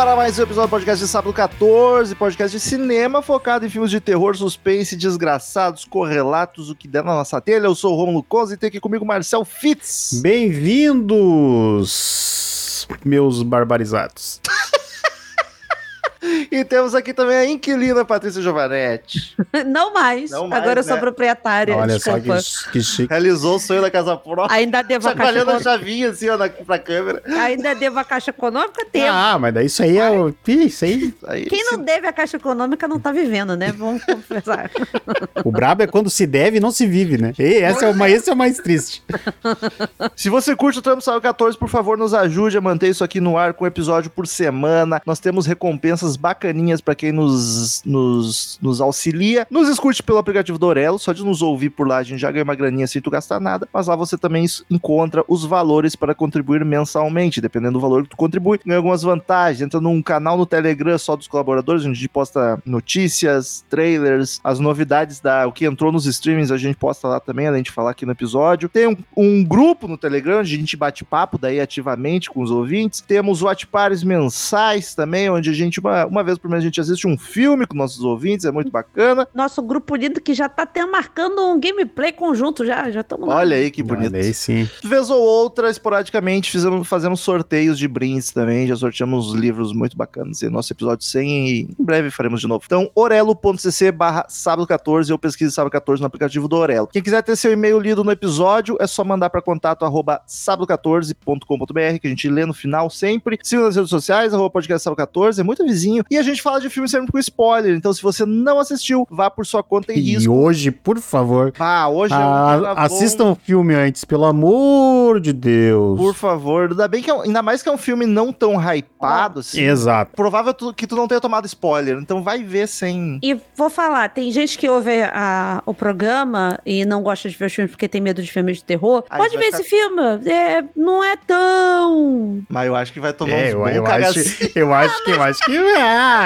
Agora mais um episódio do podcast de sábado 14, podcast de cinema focado em filmes de terror, suspense, desgraçados, correlatos, o que der na nossa telha. Eu sou o Romulo Conze e tem aqui comigo Marcel Fitz. Bem-vindos, meus barbarizados. E temos aqui também a inquilina Patrícia Giovanetti. Não mais. Não mais, Agora eu sou né? proprietária. Olha desculpa. só que, que chique. Realizou o sonho da casa própria. Ainda devo a caixa a econômica. chavinha assim, ó, na, pra câmera. Ainda devo a caixa econômica? Devo. Ah, mas daí isso aí é o. Isso aí. Aí, Quem não deve a caixa econômica não tá vivendo, né? Vamos confessar. O brabo é quando se deve e não se vive, né? E essa é mais, esse é o mais triste. Se você curte o Trampo Sábado 14, por favor, nos ajude a manter isso aqui no ar com um episódio por semana. Nós temos recompensas bacaninhas pra quem nos, nos, nos auxilia. Nos escute pelo aplicativo do Orelo, só de nos ouvir por lá a gente já ganha uma graninha sem tu gastar nada, mas lá você também encontra os valores para contribuir mensalmente. Dependendo do valor que tu contribui, ganha algumas vantagens. Entra num canal no Telegram só dos colaboradores, onde a gente posta notícias, trailers, as novidades da o que entrou nos streamings, a gente posta lá também, além de falar aqui no episódio. Tem um, um grupo no Telegram, onde a gente bate papo daí ativamente com os ouvintes. Temos pares mensais também, onde a gente, uma, uma vez por mês, a gente assiste um filme com nossos ouvintes, é muito bacana. Nosso grupo lindo que já tá até marcando um gameplay conjunto já. Já estamos Olha aí que bonito. Olha aí sim. Vez ou outra, esporadicamente, fizemos, fazemos sorteios de brindes também. Já sorteamos livros muito bacanas. Em nosso episódio 100 e em breve faremos de novo. Então, orelo.cc barra sábado 14 ou pesquise sábado 14 no aplicativo do Orelo. Quem quiser ter seu e-mail lido no episódio, é só mandar para contato arroba sábado14.com.br que a gente lê no final sempre. Siga nas redes sociais, arroba podcast sábado 14, é muito vizinho. E a gente fala de filme sempre com spoiler. Então, se você não assistiu, vá por sua conta e E risco. hoje, por favor, Ah, hoje é um ah, assistam o filme antes, pelo amor de Deus. Por favor, ainda bem que é ainda mais que é um filme não tão hypado assim. Exato. Provável tu- que tu não tenha tomado spoiler, então vai ver sem. E vou falar, tem gente que ouve a- o programa e não gosta de ver os filmes porque tem medo de filmes de terror. Aí Pode vai ver ficar- esse filme, é, não é tão... Mas eu acho que vai tomar É, uns eu, bons eu, acho, eu acho que eu acho que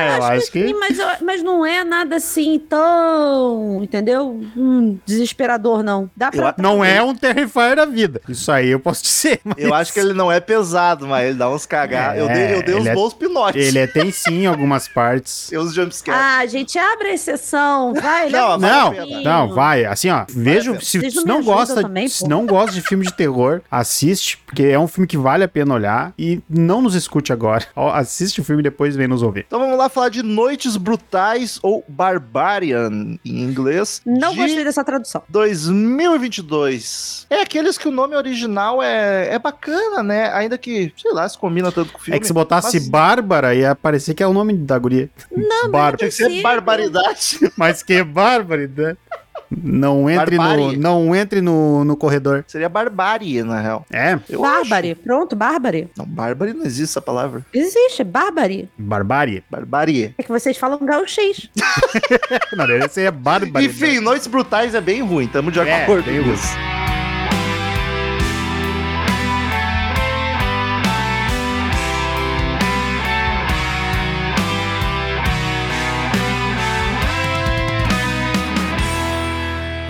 é, eu acho que Sim, mas, eu- mas não é nada assim tão, entendeu? Hum, desesperador, não. Dá pra... Eu- não é um Terrifier da vida. Isso aí eu posso dizer. mas Eu acho que ele não é pesado, mas ele dá uns cagados. É, eu dei, eu dei uns ele é- bons pinotes. ele é, tem sim em algumas partes. Tem uns jumpscares. Ah, gente, abre a exceção, vai. Não, Não, não, vai. Assim, ó, veja, pena. se, Vocês não gosta, também, se não gosta de filme de terror, assiste, porque é um filme que vale a pena olhar e não nos escute agora. Ó, Assiste o filme e depois vem nos ouvir. Então vamos lá falar de Noites Brutais ou Barbarian em inglês. Não de gostei dessa tradução. 2022. É aqueles que o nome original é, é bacana, né? Ainda que, sei lá, se combina tanto com o filme. É que se botasse Mas- Bárbara, ia parecer que é o nome da guria. Não, Bárbara. Tinha que ser barbaridade. Mas que bárbara, né? Não entre, no, Barbárie. não entre no, no corredor. Seria barbárie, na real. É, Eu Bárbare. Pronto, Bárbare. Não, bárbare não existe essa palavra. Existe, é Bárbare. barbárie. Barbarie. É que vocês falam gauchês. Não, deve ser bárbara. Enfim, Noites Brutais é bem ruim, tamo de É, acordo bem com ruim. isso.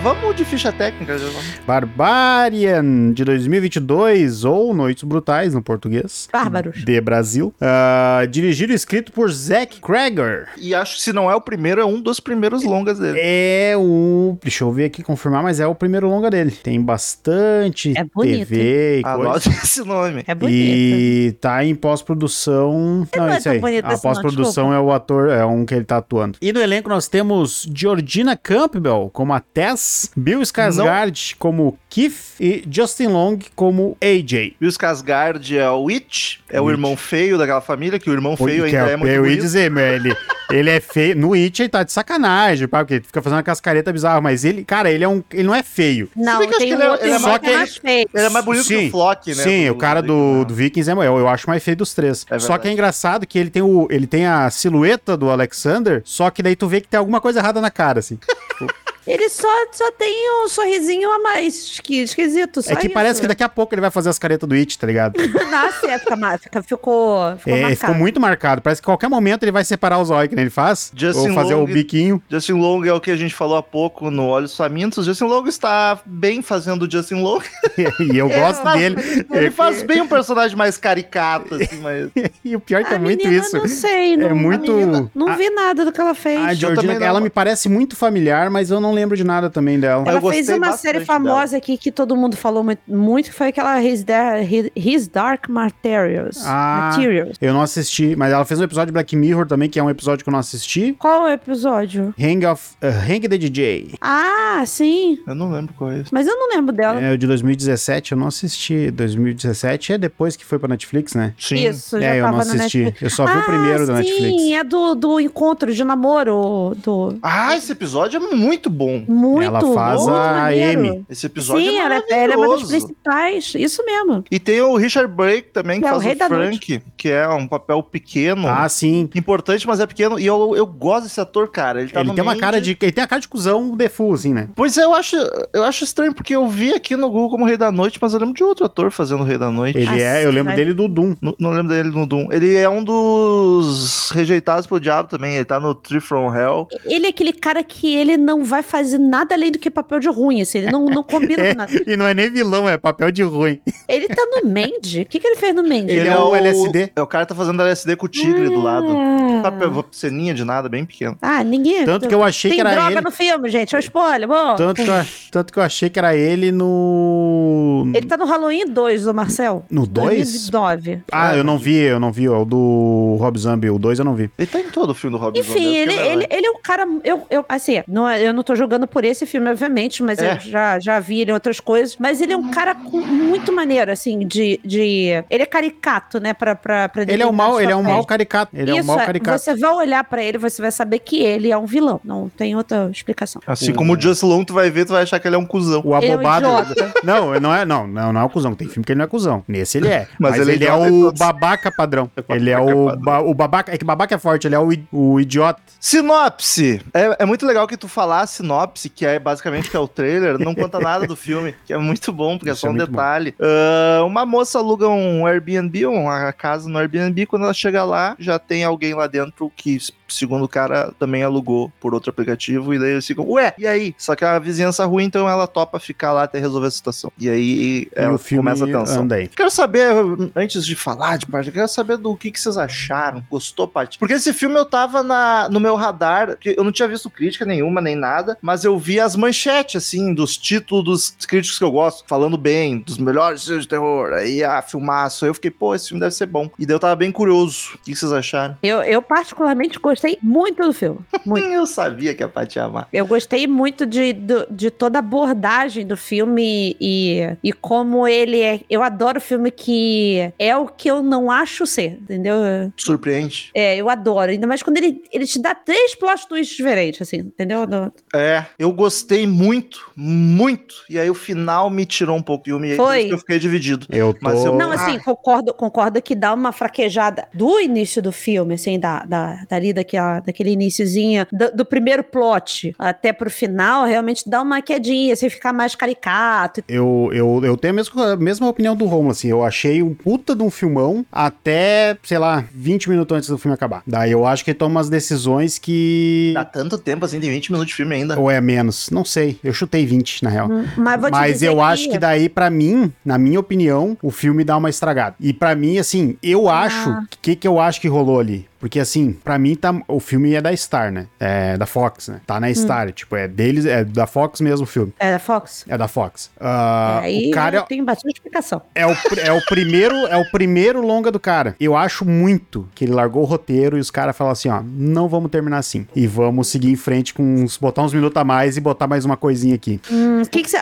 Vamos de ficha técnica, já vamos. Barbarian de 2022 ou Noites Brutais no português. Bárbaros. De Brasil. Ah, dirigido e escrito por Zack Cregger. E acho que se não é o primeiro, é um dos primeiros longas dele. É o. Deixa eu ver aqui, confirmar, mas é o primeiro longa dele. Tem bastante É bonito, TV e coisa. Anote esse nome. É bonito. E tá em pós-produção. não Não, é isso aí. A assim, pós-produção é o ator, é um que ele tá atuando. E no elenco nós temos Georgina Campbell como a Tess, Bill Skarsgård como Keith e Justin Long como AJ. Bill Skarsgård é o Witch, é o Witch. irmão feio daquela família, que o irmão feio Que ainda é, muito eu ia dizer, meu, ele, ele é feio. No It ele tá de sacanagem, pá, porque ele fica fazendo uma cascareta bizarra, mas ele, cara, ele é um. Ele não é feio. Não, que tem que um ele é- outro ele é mais- que é mais feio. Ele é mais bonito que o Flock, né? Sim, do- o cara do- do, do Vikings é, eu, eu acho mais feio dos três. É só que é engraçado que ele tem, o, ele tem a silhueta do Alexander, só que daí tu vê que tem alguma coisa errada na cara, assim. Ele só, só tem um sorrisinho a mais que esquisito. Só é que isso. parece que daqui a pouco ele vai fazer as caretas do It, tá ligado? Nasce, é, fica, fica, ficou, ficou É, marcado. ficou muito marcado. Parece que a qualquer momento ele vai separar os olhos que nem ele faz. Justin ou fazer Long- o biquinho. Justin Long é o que a gente falou há pouco no Olhos Famintos. Justin Long está bem fazendo o Justin Long. e eu gosto faz- dele. Ele faz bem um personagem mais caricato, assim, mas... E o pior é que A é muito isso. Não sei, não, É muito- menina- não a- vi nada do que ela fez. A Georgina, também não. ela me parece muito familiar, mas eu não lembro de nada também dela. Eu Ela fez uma série famosa aqui que todo mundo falou muito, que foi aquela His, Dar- His- Dark Materials. Ah. Materials. Eu não assisti, mas ela fez um episódio de Black Mirror também, que é um episódio que eu não assisti. Qual é o episódio? Hang of uh, Hang the DJ. Ah, sim. Eu não lembro qual é esse. Mas eu não lembro dela. É o de 2017, eu não assisti. 2017 é depois que foi pra Netflix, né? Sim. Isso, já é, eu tava não assisti. Eu só vi ah, o primeiro da sim, Netflix. é do, do encontro de namoro. Do... Ah, esse episódio é muito bom. Muito, Ela faz muito a maneiro. Amy. Esse episódio Sim, é ela, ela é uma das principais. Isso mesmo. E tem o Richard Brake também, que Que é o faz rei o da Frank, que é um papel pequeno. Ah, sim. Importante, mas é pequeno. E eu, eu gosto desse ator, cara. Ele, tá ele no tem uma cara de. Ele tem a cara de cuzão default, assim, né? Pois é, eu acho, eu acho estranho, porque eu vi aqui no Google como Rei da Noite, mas eu lembro de outro ator fazendo o Rei da Noite. Ele Ah, é, eu sim, lembro vai. dele do Doom. Não, não lembro dele no Doom. Ele é um dos rejeitados pelo diabo também. Ele tá no Tree from Hell. Ele é aquele cara que ele não vai fazer nada além do que papel de ruim, assim. Ele não, não combina É, com nada. e não é nem vilão, é papel de ruim. Ele tá no Mandy. O que, que ele fez no Mandy? Ele é o LSD. É o cara que tá fazendo LSD com o tigre do lado. Ah. Papel, ceninha de nada, bem pequeno. Ah, ninguém. Tanto que eu achei Tem que era droga ele. no filme, gente. É o spoiler. Bom, Tanto que, eu, tanto que eu achei que era ele no. Ele tá no Halloween 2, o Marcel. No 2? 2009. Ah, eu não vi, eu não vi. ó, O do Rob Zombie, o 2 eu não vi. Ele tá em todo o filme do Rob Enfim, Zombie, ele, essa que é ele, ele é um cara. Eu, eu, assim, não, é- eu não tô jogando por esse filme, obviamente, mas É. eu já, já vi ele em outras coisas. Mas ele é um cara com- muito maneiro, assim, de. de ele é caricato, né? Pra, pra, pra Ele é um mal, ele é um mal caricato. Ele é um Isso mal é, caricato. você vai olhar pra ele, você vai saber que ele é um vilão. Não tem outra explicação. Assim como o Just Long, tu vai ver, tu vai achar que ele é um cuzão. O Ele é um abobado. não, não é, não, não, não é o cuzão. Tem filme que ele não é cuzão. Nesse ele é. Mas Mas, ele é ele, é em o babaca padrão. É Ele é o, ba- o babaca. É que babaca é forte, ele é o, o idiota. Sinopse. É, é muito legal que tu falar a sinopse, que é basicamente que é o trailer, não conta nada do filme, que é muito bom, porque Isso é só é um bom. detalhe. Ah, uma moça aluga um Airbnb, uma casa no Airbnb, quando ela chega lá, já tem alguém lá dentro que, segundo o cara, também alugou por outro aplicativo, e daí eles ficam, ué, e aí? Só que a vizinhança ruim, então ela topa ficar lá até resolver a situação. E aí e ela o filme começa a tensão. anda aí. Quero saber, antes de falar de parte, eu quero saber do que, que vocês acharam. Gostou, parte? Porque esse filme eu tava na, no meu radar, que eu não tinha visto crítica nenhuma, nem nada, mas eu vi as manchetes, assim, dos títulos dos críticos que eu gosto, falando bem, dos melhores filmes de terror, aí a filmaço. Aí eu fiquei, pô, esse filme deve ser bom. E daí eu tava bem curioso. O que, que vocês acharam? Eu, eu, particularmente, gostei muito do filme. Muito. Eu sabia que a Paty ia amar. Eu gostei muito de, do- de toda a abordagem do filme e, e como ele é. Eu adoro filme que é o que eu não acho ser, entendeu? Surpreende. É, eu adoro. Ainda mais quando ele, ele te dá três plot twists diferentes, assim, entendeu? Do- É, eu gostei muito, muito. E aí o final me tirou um pouco. E Foi. eu fiquei dividido. Eu tô. Mas eu- Não, Ah. assim, concordo, concordo que dá uma fraquejada do início do filme, assim, da, da, dali daquela, daquele iniciozinho, do, do primeiro plot até pro final, realmente dá uma quedinha, assim, ficar mais caricato. Eu, eu, eu tenho a mesma, a mesma opinião do Romulo, assim. Eu achei um puta de um filmão até, sei lá, 20 minutos antes do filme acabar. Daí eu acho que ele toma umas decisões que. Dá tanto tempo assim, tem 20 minutos de filme ainda. Ou é menos? Não sei. Eu chutei 20, na real. Mas vou te Mas dizer eu acho que daí, pra mim, na minha opinião, o filme dá uma estragada. E pra mim, assim, eu acho. O que, que eu acho que rolou ali? Porque assim, pra mim tá, o filme é da Star, né? É da Fox, né? Tá na Star, tipo, é deles, é da Fox mesmo o filme. É da Fox? É da Fox. Ah, Aí o cara tem bastante explicação. é o, é o primeiro é o primeiro longa do cara. Eu acho muito que ele largou o roteiro e os caras falaram assim, ó, não vamos terminar assim. E vamos seguir em frente com uns, botar uns minutos a mais e botar mais uma coisinha aqui. Hum, que que cê,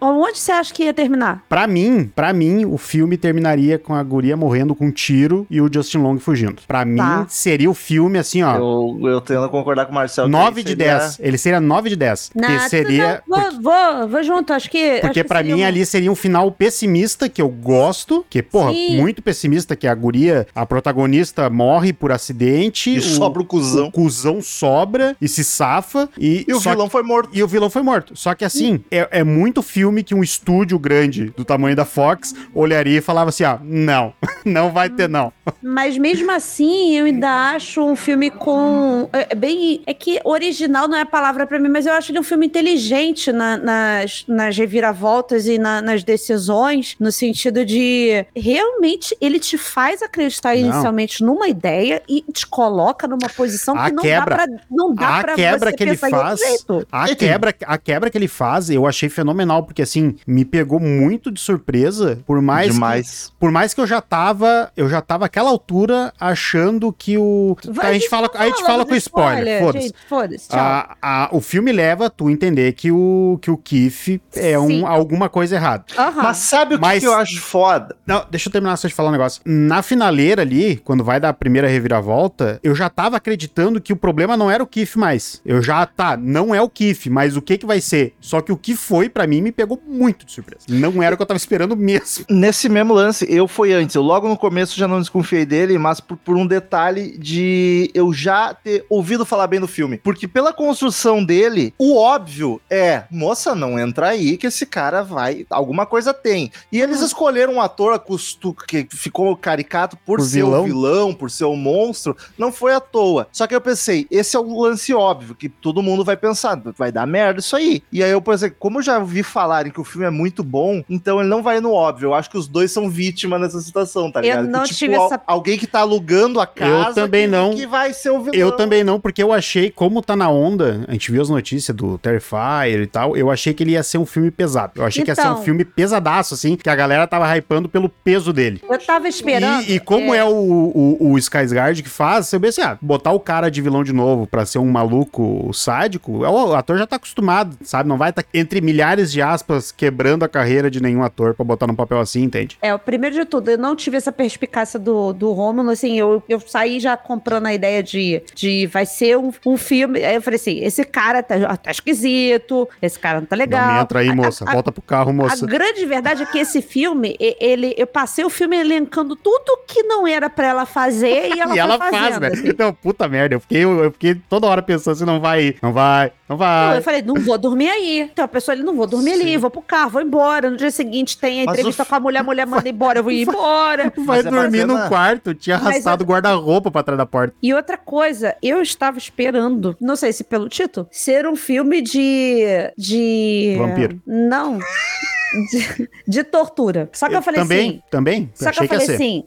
onde você acha que ia terminar? Pra mim, pra mim, o filme terminaria com a guria morrendo com um tiro e o Justin Long fugindo. Pra mim, Tá. Seria o filme assim, ó. Eu, eu tendo a concordar com o Marcelo. que 9 aí de seria- 10. Ele seria 9 de 10. Porque Não, seria. não, vou, vou, vou junto, acho que. Porque acho que pra mim um- ali seria um final pessimista, que eu gosto, que, porra, Sim. muito pessimista, que a guria, a protagonista morre por acidente, E sobra o cuzão. o cuzão sobra e se safa, e, E o vilão foi morto. e o vilão foi morto. Só que assim, é, é muito filme que um estúdio grande do tamanho da Fox olharia e falava assim: ah, não, não vai ter, não. Mas mesmo assim, eu ainda acho um filme com. É bem. É que original não é a palavra pra mim, mas eu acho ele um filme inteligente na- nas, nas reviravoltas e na- nas decisões, no sentido de realmente ele te faz acreditar Não. inicialmente numa ideia e te coloca numa posição A que não quebra. dá pra, não dá A pra quebra você que ele faz, a quebra, a quebra que ele faz, eu achei fenomenal, porque assim, me pegou muito de surpresa, por mais que, por mais que eu já tava, eu já tava àquela altura achando que o Vai, a gente fala, a gente fala com spoiler, foda-se. gente, Foda-se, tchau. A- a- o filme leva tu a entender que o, que o Keith é um, alguma coisa errada. Mas sabe o que, Mas- que eu acho foda? Não, deixa eu terminar só de falar um negócio. Na finaleira ali, quando vai dar a primeira reviravolta, eu já tava acreditando que o problema não era o Kiff mais. Eu já, tá, não é o Kiff, mas o que que vai ser? Só que o que foi, pra mim, me pegou muito de surpresa. Não era o que eu tava esperando mesmo. Nesse mesmo lance, eu fui antes. Eu logo no começo já não desconfiei dele, mas por, por um detalhe de eu já ter ouvido falar bem do filme. Porque pela construção dele, o óbvio é, moça, não entra aí que esse cara vai. Alguma coisa tem. E eles escolheram um ator acostu, que ficou caricato por, Por ser vilão. o vilão, por ser o monstro. Não foi à toa. Só que eu pensei, esse é o lance óbvio, que todo mundo vai pensar, vai dar merda isso aí. E aí eu pensei, como eu já ouvi falarem que o filme é muito bom, então ele não vai no óbvio. Eu acho que os dois são vítimas nessa situação, tá Eu ligado? não que, tipo, tive al- essa- alguém que tá alugando a casa também que, não. que vai ser o vilão. Eu também não, porque eu achei, como tá na onda, a gente viu as notícias do Terrifier e tal, eu achei que ele ia ser um filme pesado. Eu achei que ia ser um Então. filme pesadaço, assim, que a galera tava hypando pelo peso dele. Eu tava esperando. E, e como é, o, o, o Skarsgård que faz, você pensa, ah, botar o cara de vilão de novo pra ser um maluco sádico, é, o ator já tá acostumado, sabe? Não vai estar, entre milhares de aspas, quebrando a carreira de nenhum ator pra botar num papel assim, entende? É, o primeiro de tudo, eu não tive essa perspicácia do, do Rômulo, assim, eu, eu saí já comprando a ideia de, de vai ser um, um filme, aí eu falei assim, esse cara tá, tá esquisito, esse cara não tá legal. Não entra aí, A- moça. a- Volta pro carro, A moça. grande verdade é que esse filme, ele, eu passei o filme elencando tudo que não era pra ela fazer e ela e foi ela fazendo. faz, né? assim. Então, puta merda. Eu fiquei, eu fiquei toda hora pensando assim, não vai, não vai, não Não, vai. eu falei, não vou dormir aí. Então a pessoa ali, não vou dormir ali, vou pro carro, vou embora. No dia seguinte tem a entrevista o- com a mulher, a mulher manda embora, eu vou ir embora. Vai Mas é dormir no quarto, tinha arrastado o guarda-roupa pra trás da porta. E outra coisa, eu estava esperando, não sei se pelo título, ser um filme de. de. Vampiro. Não. De, de tortura. Só que eu, falei também, assim. também. Só que achei eu que falei ser. assim.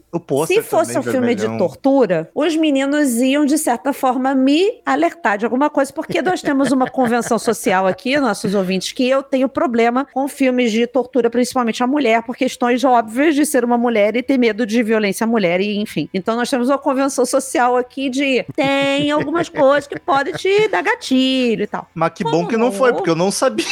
Se fosse um filme de vermelhão. tortura, os meninos iam, de certa forma, me alertar de alguma coisa, porque nós temos uma convenção social aqui, nossos ouvintes, que eu tenho problema com filmes de tortura, principalmente a mulher, por questões óbvias de ser uma mulher e ter medo de violência à mulher, e enfim. Então nós temos uma convenção social aqui de tem algumas coisas que podem te dar gatilho e tal. Mas que bom Como que não foi, porque eu não sabia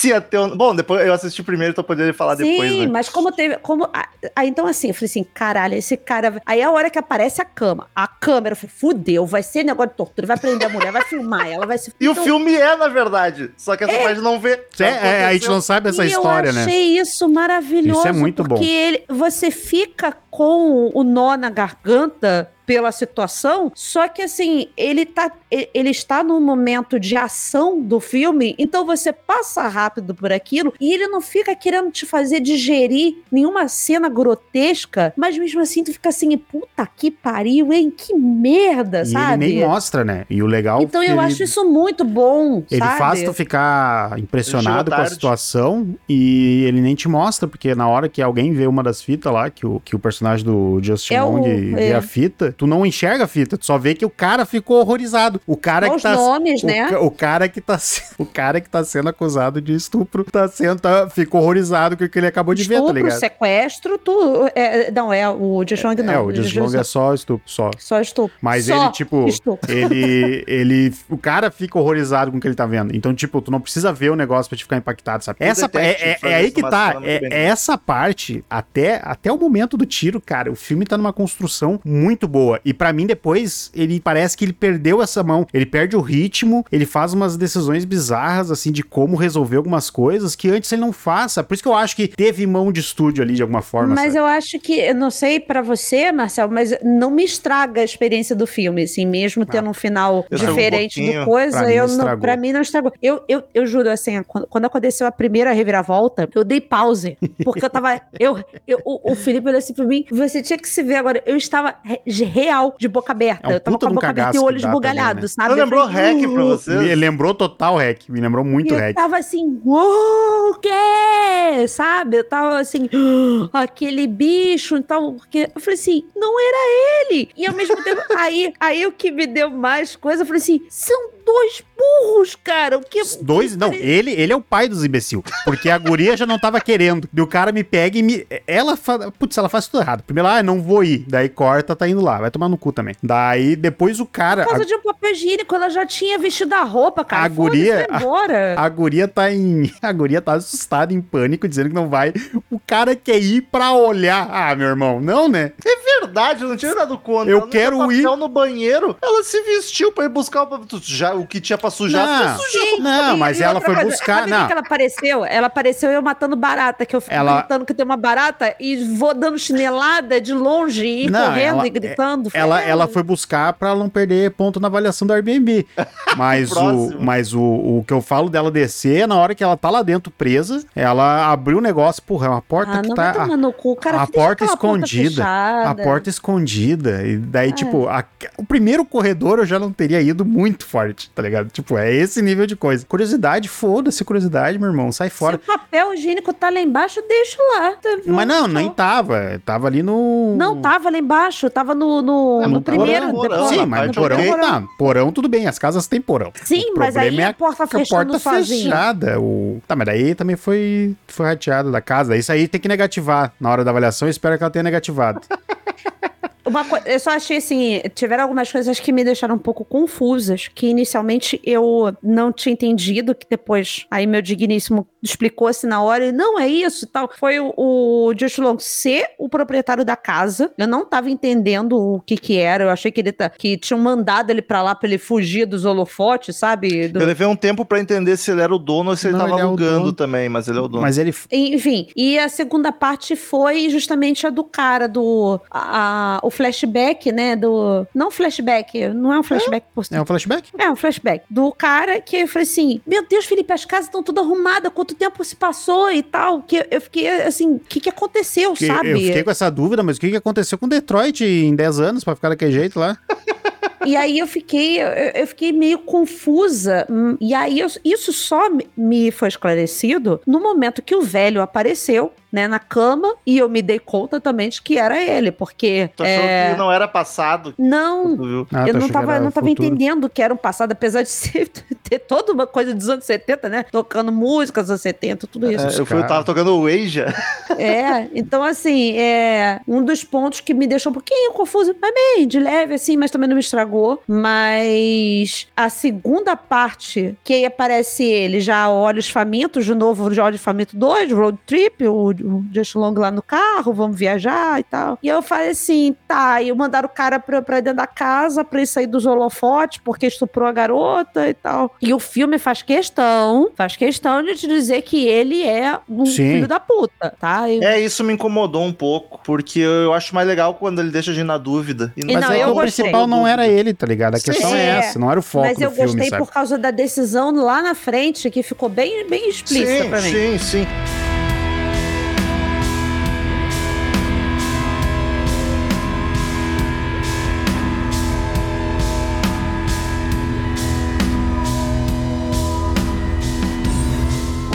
se ia ter. um- Bom, depois eu assisti primeiro, então poderia falar depois, Sim, né? mas como teve. Como, ah, então, assim, eu falei assim: caralho, esse cara. Aí a hora que aparece a cama, a câmera, eu falei: fudeu, vai ser negócio de tortura, vai prender a mulher, vai filmar ela, vai se. E o Então, filme é, na verdade. Só que essa parte não vê. É, é, a gente não sabe essa e história, eu né? achei isso maravilhoso. Isso é muito porque bom. ele- você fica com o nó na garganta pela situação, só que assim, ele tá ele está num momento de ação do filme, então você passa rápido por aquilo e ele não fica querendo te fazer digerir nenhuma cena grotesca, mas mesmo assim tu fica assim, puta que pariu, hein? Que merda, E sabe? ele nem mostra, né? E o legal então é que eu ele- acho isso muito bom, Ele sabe? faz tu ficar impressionado com a situação e ele nem te mostra, porque na hora que alguém vê uma das fitas lá, que o, que o personagem do Justin É o- Long vê é. a fita, Tu não enxerga a fita, tu só vê que o cara ficou horrorizado. O cara Olha que os tá. nomes, o, né? o cara que tá o cara que tá sendo acusado de estupro tá sendo tá, ficou horrorizado com o que ele acabou de ver, tá Estupro, ligado? sequestro, tu. é, não, é o Josh Long, não. é, o Deslong é só estupro, só. Só estupro. Mas Só ele, tipo, estupro. ele, ele. O cara fica horrorizado com o que ele tá vendo. Então, tipo, tu não precisa ver o negócio pra te ficar impactado, sabe? Essa, é, é, é aí que tá. É, é essa parte, até, até o momento do tiro, cara, o filme tá numa construção muito boa. E pra mim, depois, ele parece que ele perdeu essa mão. Ele perde o ritmo, ele faz umas decisões bizarras, assim, de como resolver algumas coisas que antes ele não faça. Por isso que eu acho que teve mão de estúdio ali, de alguma forma. Mas sabe? eu acho que, eu não sei pra você, Marcel, mas não me estraga a experiência do filme, assim, mesmo tendo um final um diferente pouquinho. do coisa, Pra mim eu não não, estragou. pra mim não estragou. Eu, eu, eu juro, assim, quando, quando aconteceu a primeira reviravolta, eu dei pause, porque eu tava, eu, eu, o, o Felipe olhou assim pra mim, você tinha que se ver agora, eu estava re- real de boca aberta, É um eu tava com a boca aberta e o olho esbugalhado, sabe? Não Eu lembrou falei, hack pra vocês? Me lembrou total hack, me lembrou muito E eu hack. tava assim, uou, o quê? Sabe? Eu tava assim, "Ah, aquele bicho, então, porque eu falei assim, não era ele. E ao mesmo tempo, aí, aí o que me deu mais coisa, eu falei assim, são dois burros, cara. O que Dois, não, ele, ele é o pai dos imbecil. Porque a guria já não tava querendo. E o cara me pega e me. Ela faz. Putz, ela faz tudo errado. Primeiro, ah, não vou ir. Daí corta, tá indo lá. Vai tomar no cu também. Daí depois o cara. Por causa A, de um papel higiênico, ela já tinha vestido a roupa, cara. A guria- vai embora. a guria tá em. A guria tá assustada, em pânico, dizendo que não vai. O cara quer ir pra olhar. Ah, meu irmão, não, né? verdade, eu não tinha dado conta. Eu Ela quero papel no banheiro. Ela se vestiu pra ir buscar o. Já, o que tinha pra sujar, Não. sujou. Sim, Não, mas e ela foi buscar- não. que ela apareceu? Ela apareceu eu matando barata, que eu fico Ela- gritando que tem uma barata e vou dando chinelada de longe e Não, correndo ela- e gritando. Ela, ela foi buscar pra não perder ponto na avaliação do Airbnb. Mas, o, mas o, o que eu falo dela descer, na hora que ela tá lá dentro presa, ela abriu o negócio, porra, é uma porta Ah, que não tá. vai tomar no cu, cara. a porta escondida, A fechada. porta escondida. E É. daí, tipo, a- o primeiro corredor eu já não teria ido muito forte, tá ligado? Tipo, é esse nível de coisa. Curiosidade, foda-se curiosidade, meu irmão, sai Se fora. o papel higiênico tá lá embaixo, deixa lá. tá- Mas não, nem tava. Tava ali no. Não, tava lá embaixo, tava no, no, É, no no primeiro. porão, porão, Sim, mas parte porão, ok. tá, porão tudo bem, as casas têm porão. Sim, O mas aí é a porta a fechando porta fechada. O... Tá, mas daí também foi, foi rateada da casa. Isso aí tem que negativar na hora da avaliação. Eu espero que ela tenha negativado. Uma coi- eu só achei assim, tiveram algumas coisas que me deixaram um pouco confusas, que inicialmente eu não tinha entendido, que depois aí meu digníssimo explicou assim na hora, e não é isso e tal. Foi o, o Josh Long ser o proprietário da casa. Eu não tava entendendo o que que era, eu achei que ele tá, que tinham mandado ele pra lá pra ele fugir dos holofotes, sabe? Do- Eu levei um tempo pra entender se ele era o dono ou se ele Não, tava ele é o alugando dono. também, mas ele é o dono. Mas ele. Enfim, e a segunda parte foi justamente a do cara, do. A, a- o flashback, né? Do. Não flashback, não é um flashback por É um flashback? É, um flashback. Do cara que eu falei assim: Meu Deus, Felipe, as casas estão tudo arrumadas, quanto tempo se passou e tal. Que eu fiquei assim, o que, que aconteceu, Que- sabe? Eu fiquei com essa dúvida, mas o que que aconteceu com Detroit em 10 anos pra ficar daquele jeito lá? E aí eu fiquei, eu, eu fiquei meio confusa. Hum, E aí eu- isso só me- foi esclarecido no momento que o velho apareceu, né, na cama, e eu me dei conta também de que era ele, porque. Tu achou é, que não era passado? Não? Ah, eu não tava, não tava futuro. entendendo que era um passado, apesar de ser, ter toda uma coisa dos anos 70, né? Tocando músicas dos anos 70, tudo isso. É, eu, fui, eu tava tocando o Eija. É, então assim, é um dos pontos que me deixou um pouquinho confuso, mas bem, de leve assim, mas também não me estragou. Mas a segunda parte, que aí aparece ele já olhos famintos, de novo, de olhos famintos 2, road trip, o, o Just Long lá no carro, vamos viajar e tal. E eu falei assim, tá, e mandaram o cara pra, pra dentro da casa pra ele sair dos holofotes, porque estuprou a garota e tal. E o filme faz questão, faz questão de te dizer que ele é um Sim. filho da puta, tá? E- É, isso me incomodou um pouco, porque eu acho mais legal quando ele deixa a gente na dúvida. E Mas não, é eu o gostei. principal não era ele, tá ligado? A Sim. questão é É, essa, não era o foco Mas do eu filme, gostei sabe? por causa da decisão lá na frente, que ficou bem, bem explícita sim, pra mim. sim, sim.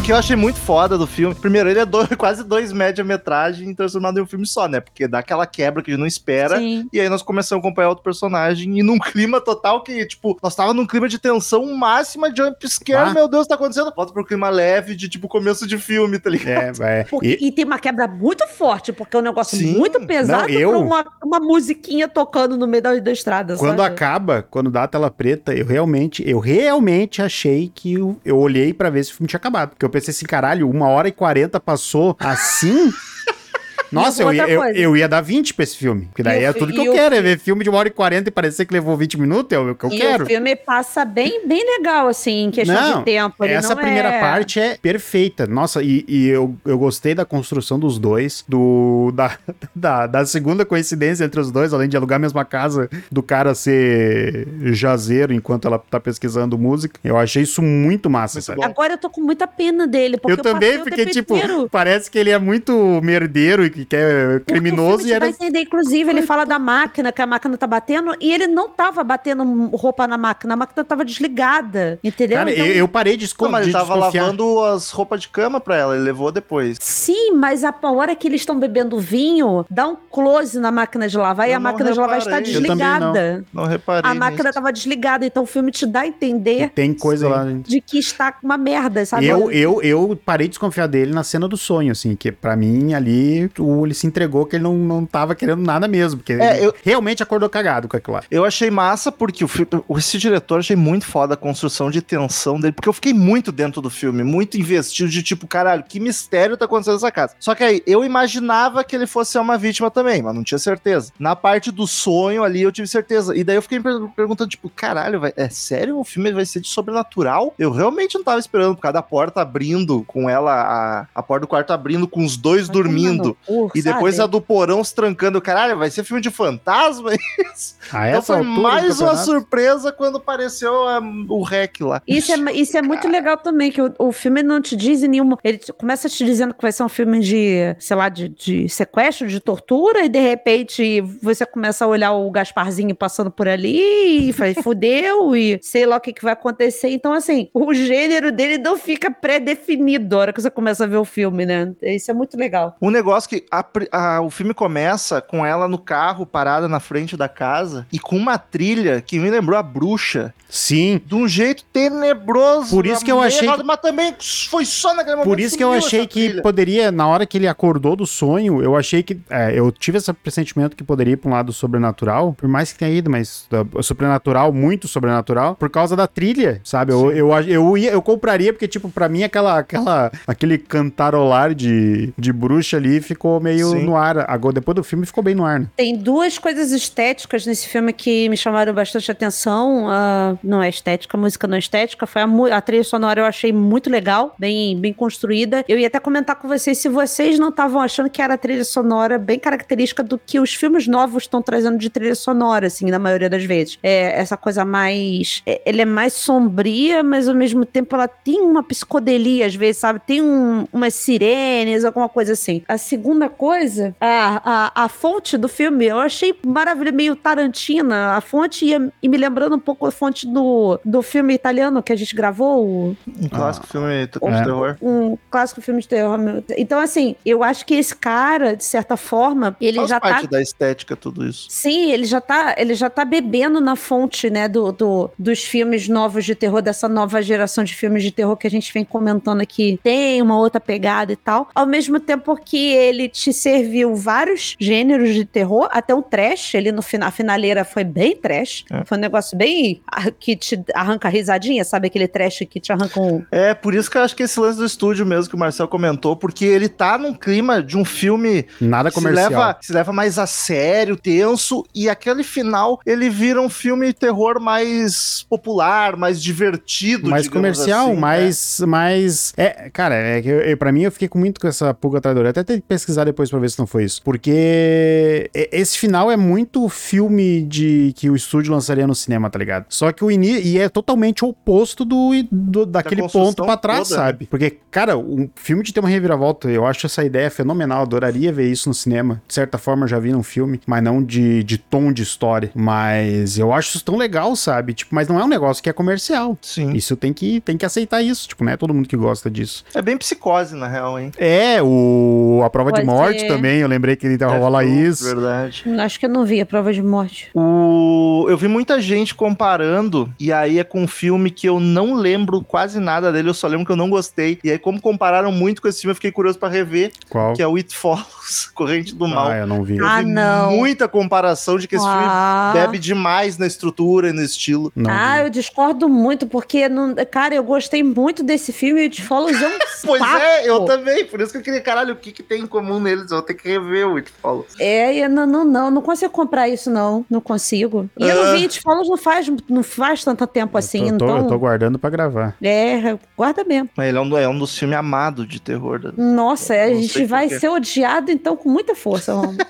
Que eu achei muito foda do filme, primeiro, ele é dois, quase dois média-metragem transformado em um filme só, né? Porque dá aquela quebra que a gente não espera. Sim. E aí nós começamos a acompanhar outro personagem e num clima total que, tipo, nós tava num clima de tensão máxima, jump scare, Ah. meu Deus, tá acontecendo? Volta pro clima leve de, tipo, começo de filme, tá ligado? É, é. Porque- E- e, tem uma quebra muito forte, porque é um negócio Sim. muito pesado Não, eu- pra uma, uma musiquinha tocando no meio da, da estrada. Quando sabe? acaba, quando dá a tela preta, eu realmente, eu realmente achei que eu, eu olhei pra ver se o filme tinha acabado. Porque eu pensei assim, caralho, uma hora e quarenta passou assim. Nossa, eu, eu, eu ia dar 20 pra esse filme. Porque daí E é tudo que eu quero, é ver filme de uma hora e quarenta e parecer que levou 20 minutos, é o que eu e quero. o filme passa bem, bem legal, assim, em questão Não, de tempo. Ele Essa não primeira é... parte é perfeita. Nossa, e, e eu, eu gostei da construção dos dois, do da, da, da segunda coincidência entre os dois, além de alugar a mesma casa, do cara ser jazeiro enquanto ela tá pesquisando música. Eu achei isso muito massa, Muito sabe? bom. Agora eu tô com muita pena dele, porque Eu também fiquei tipo, inteiro- parece que ele é muito merdeiro e que quer Porque criminoso o e era a entender, inclusive, ele fala da máquina, que a máquina tá batendo, e ele não tava batendo roupa na máquina, a máquina tava desligada, entendeu? Cara, Então- eu, eu parei de esconder. mas ele tava desconfiar. lavando as roupas de cama pra ela, ele levou depois. Sim, mas a hora que eles estão bebendo vinho, dá um close na máquina de lavar e Eu a não máquina de lavar está reparei. Eu também não. desligada. Não reparei. A máquina nisso. tava desligada, então o filme te dá a entender Tem coisa Sim. lá. gente. de que está uma merda, sabe? Eu, eu, eu parei de desconfiar dele na cena do sonho, assim, que pra mim ali o, ele se entregou que ele não, não tava querendo nada mesmo, porque É, ele eu- realmente acordou cagado com aquilo lá. Eu achei massa porque o filme, esse diretor achei muito foda a construção de tensão dele, porque eu fiquei muito dentro do filme, muito investido de tipo, caralho, que mistério tá acontecendo nessa casa. Só que aí eu imaginava que ele fosse ser uma vítima também, mas não tinha certeza. Na parte do sonho ali eu tive certeza. E daí eu fiquei me per- perguntando tipo, caralho, vai, é sério o filme vai ser de sobrenatural? Eu realmente não tava esperando por causa da porta abrindo com ela a, a porta do quarto abrindo com os dois tomar dormindo. E depois a sabe? do porão se trancando. Caralho, vai ser filme de fantasma? A Então foi mais uma surpresa quando apareceu ah, o REC lá. Isso é, isso é muito legal também, que o, o filme não te diz em nenhuma. Ele começa te dizendo que vai ser um filme de, sei lá, de, de sequestro, de tortura, e de repente você começa a olhar o Gasparzinho passando por ali e faz, fudeu, e sei lá o que, que vai acontecer. Então, assim, o gênero dele não fica pré-definido na hora que você começa a ver o filme, né? Isso é muito legal. Um negócio que a a- o filme começa com ela no carro, parada na frente da casa, e com uma trilha que me lembrou a bruxa, Sim. de um jeito tenebroso. Por isso que eu achei errado, Mas também foi só naquele momento Por isso que eu achei que trilha. poderia, na hora que ele acordou do sonho, eu achei que. é, eu tive esse pressentimento que poderia ir pra um lado sobrenatural, por mais que tenha ido, mas uh, sobrenatural, muito sobrenatural, por causa da trilha, sabe? Eu, eu, eu, ia, eu compraria, porque, tipo, pra mim, aquela, aquela, aquele cantarolar de, de bruxa ali ficou meio Sim. no ar. Agora, depois do filme, ficou bem no ar, né? Tem duas coisas estéticas nesse filme que me chamaram bastante atenção. Ah, não é estética, a música não é estética. Foi a, a trilha sonora eu achei muito legal, bem, bem construída. Eu ia até comentar com vocês se vocês não estavam achando que era a trilha sonora bem característica do que os filmes novos estão trazendo de trilha sonora, assim, na maioria das vezes. É essa coisa mais. é- Ele é mais sombria, mas ao mesmo tempo ela tem uma psicodelia, às vezes, sabe? Tem um, umas sirenes, alguma coisa assim. A segunda coisa, a, a, a fonte do filme, eu achei maravilhoso, meio Tarantina. A fonte ia, e me lembrando um pouco a fonte do, do filme italiano que a gente gravou, o- Um clássico filme de É. terror. um clássico filme de terror. Então, assim, eu acho que esse cara, de certa forma, ele Faz já tá parte da estética tudo isso. Sim, ele já tá, ele já tá bebendo na fonte, né, do, do- dos filmes novos de terror, dessa nova geração de filmes de terror que a gente vem comentando aqui. Tem uma outra pegada e tal. Ao mesmo tempo que ele te serviu vários gêneros de terror, até um trash, ele no final, a finaleira foi bem trash. É. Foi um negócio bem ah, que te arranca risadinha, sabe aquele trash que te arranca um É, por isso que eu acho que esse lance do estúdio mesmo que o Marcel comentou, porque ele tá num clima de um filme Nada que se comercial. leva, se leva mais a sério, tenso, e aquele final ele vira um filme terror mais popular, mais divertido. mais comercial, assim, né? mais, mais... É, cara, é eu, eu- pra mim eu fiquei com muito com essa pulga atrás da orelha. Até ter pesquisado depois pra ver se não foi isso. Porque esse final é muito filme de que o estúdio lançaria no cinema, tá ligado? Só que o início. E é totalmente o oposto do, do- daquele construção ponto pra trás, toda, sabe? Porque, cara, um filme de ter uma reviravolta, eu acho essa ideia fenomenal. Adoraria ver isso no cinema. De certa forma, já vi num filme, mas não de, de tom de história. Mas eu acho isso tão legal, sabe? Tipo, mas não é um negócio que é comercial. Sim. Isso tem que, tem que aceitar isso. Tipo, não é todo mundo que gosta disso. É bem psicose, na real, hein? É, o A Prova de Morte ser. também, eu lembrei que ele rola Deathloop, isso. Verdade. Acho que eu não vi a prova de morte. O... Eu vi muita gente comparando, e aí é com um filme que eu não lembro quase nada dele, eu só lembro que eu não gostei. E aí, como compararam muito com esse filme, eu fiquei curioso pra rever, Qual? que é o It Follows, Corrente do Mal. Ah, eu não vi. Eu Ah, vi não. muita comparação de que esse Ah. filme bebe demais na estrutura e no estilo. Não ah, vi. eu discordo muito, porque, não, cara, eu gostei muito desse filme e o It Follows é um Pois é, eu também. Por isso que eu queria, caralho, o que, que tem em comum neles? Eu vou ter que rever o It Follows. É, não, não, não, não consigo comprar isso, não. Não consigo. E eu Ah. não vi It Follows não faz, não faz tanto tempo assim, eu, tô, então... eu tô guardando pra gravar. É, guarda mesmo. Mas ele é um, é um dos filmes amados de terror. da- Nossa, a Não sei gente vai ser odiado, então, com muita força, Romulo.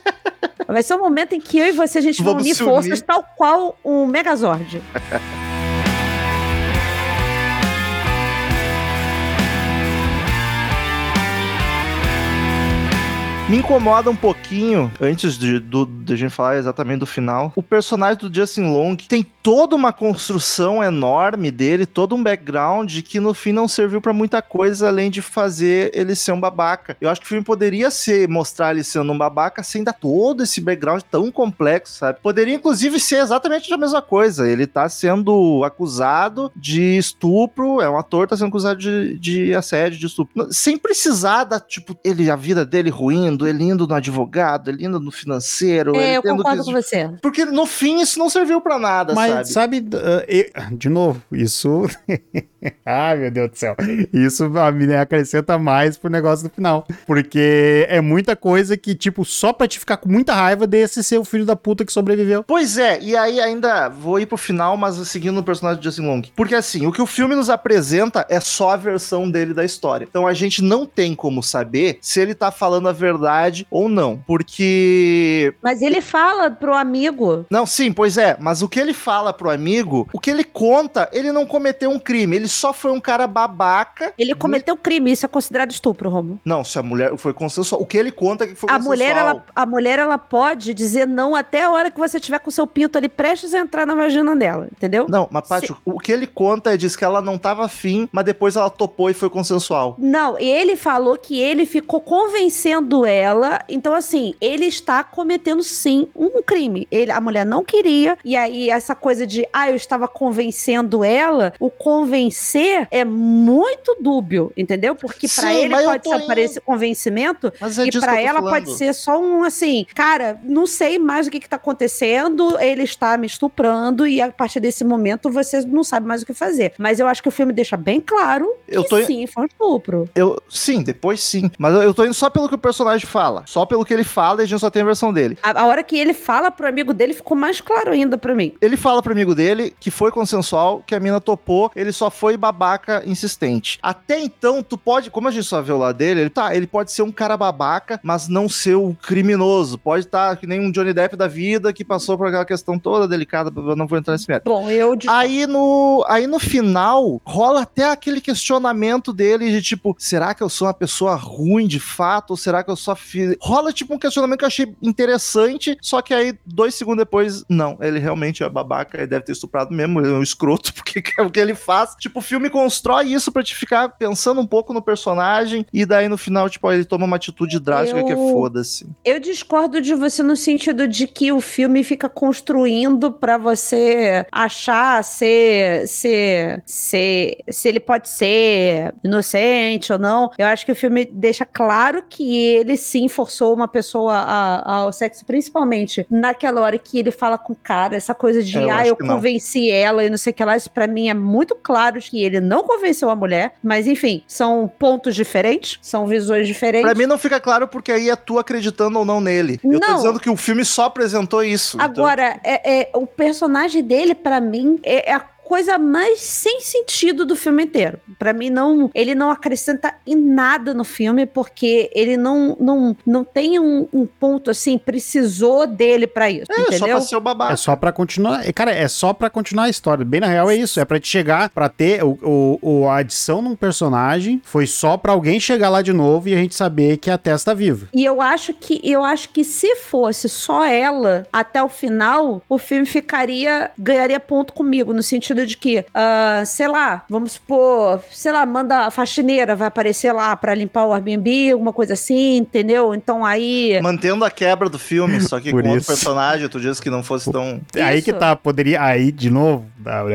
Vai ser um momento em que eu e você, a gente vai Vamos unir se unir. forças, tal qual o Megazord. Me incomoda um pouquinho, antes de, do, de a gente falar exatamente do final, o personagem do Justin Long tem toda uma construção enorme dele, todo um background que no fim não serviu pra muita coisa além de fazer ele ser um babaca. Eu acho que o filme poderia ser mostrar ele sendo um babaca sem dar todo esse background tão complexo, sabe? Poderia inclusive ser exatamente a mesma coisa. Ele tá sendo acusado de estupro, é um ator tá sendo acusado de, de assédio, de estupro, sem precisar da tipo ele a vida dele ruindo, ele indo no advogado, ele indo no financeiro, É, ele eu tendo concordo que... com você. Porque no fim isso não serviu pra nada, Mas, sabe? sabe, uh, e- de novo, isso. Ai, meu Deus do céu. Isso a mim acrescenta mais pro negócio do final. Porque é muita coisa que, tipo, só pra te ficar com muita raiva desse ser o filho da puta que sobreviveu. Pois é, e aí ainda vou ir pro final, mas seguindo o personagem do Justin Long. Porque assim, o que o filme nos apresenta é só a versão dele da história. Então a gente não tem como saber se ele tá falando a verdade ou não. Porque. Mas ele fala pro amigo. Não, sim, pois é, mas o que ele fala pro amigo, o que ele conta, ele não cometeu um crime, ele só foi um cara babaca. Ele cometeu crime, isso é considerado estupro, Romulo. Não, se a mulher foi consensual. O que ele conta é que foi A consensual. mulher, ela, a mulher, ela pode dizer não até a hora que você tiver com o seu pinto ali prestes a entrar na vagina dela, entendeu? Não, mas Paty, o que ele conta é diz que ela não tava afim, mas depois ela topou e foi consensual. Não, ele falou que ele ficou convencendo ela. Então, assim, ele está cometendo sim um crime. Ele, a mulher não queria. E aí, essa coisa de, ah, eu estava convencendo ela, o convencer é muito dúbio, entendeu? Porque pra Sim, ele pode ser para esse convencimento. É e tô ela falando. pode ser só um assim, cara, não sei mais o que, que tá acontecendo, ele está me estuprando e a partir desse momento você não sabe mais o que fazer. Mas eu acho que o filme deixa bem claro Eu que tô- sim, foi um estupro. Eu, sim, depois sim. Mas eu, tô indo só pelo que o personagem fala. Só pelo que ele fala e a gente só tem a versão dele. A, a hora que ele fala pro amigo dele ficou mais claro ainda pra mim. Ele fala pro amigo dele que foi consensual, que a mina topou, ele só foi babaca insistente. Até então, tu pode, como a gente só o lado dele, ele tá, ele pode ser um cara babaca, mas não ser o criminoso. Pode estar que nem um Johnny Depp da vida que passou por aquela questão toda delicada, eu não vou entrar nesse mérito. Bom, eu Aí no, aí no final, rola até aquele questionamento dele de tipo, será que eu sou uma pessoa ruim de fato? Ou será que eu só fiz. Rola tipo um questionamento que eu achei interessante, só que aí, dois segundos depois, não, ele realmente é babaca, ele deve ter estuprado mesmo, ele é um escroto, porque é o que ele faz. Tipo, o filme constrói isso pra te ficar pensando um pouco no personagem, e daí no final, tipo, ele toma uma atitude drástica que é Eu- foda-se. eu discordo de você no sentido de que o filme fica construindo pra você achar se, se, se, se ele pode ser inocente ou não. Eu acho que o filme deixa claro que ele sim forçou uma pessoa a- ao sexo, principalmente naquela hora que ele fala com o cara, essa coisa de É, eu ah, eu convenci ela e não sei o que lá. Isso pra mim é muito claro que ele não convenceu a mulher, mas enfim, são pontos diferentes, são visões diferentes. Pra mim não fica claro porque aí é tu acreditando ou não nele. Eu tô Não. dizendo que o filme só apresentou isso. então- Agora, é, é, o personagem dele, pra mim, é, é a coisa mais sem sentido do filme inteiro. Pra mim, não, ele não acrescenta em nada no filme, porque ele não, não, não tem um, um ponto assim, precisou dele pra isso. É, só entendeu? pra ser o babaca. É só pra continuar. Cara, é só pra continuar a história. Bem na real é isso. É pra te chegar, pra ter o, o, o- a adição num personagem. Foi só pra alguém chegar lá de novo e a gente saber que a Tess tá viva. E eu acho que eu acho que se fosse só ela até o final, o filme ficaria ganharia ponto comigo no sentido de que, ah, sei lá, vamos supor, sei lá, manda a faxineira vai aparecer lá pra limpar o Airbnb, alguma coisa assim, entendeu? Então aí Mantendo a quebra do filme, só que Por com outro isso. personagem, tu disse que não fosse tão. Aí Isso. que tá, poderia. Aí, de novo,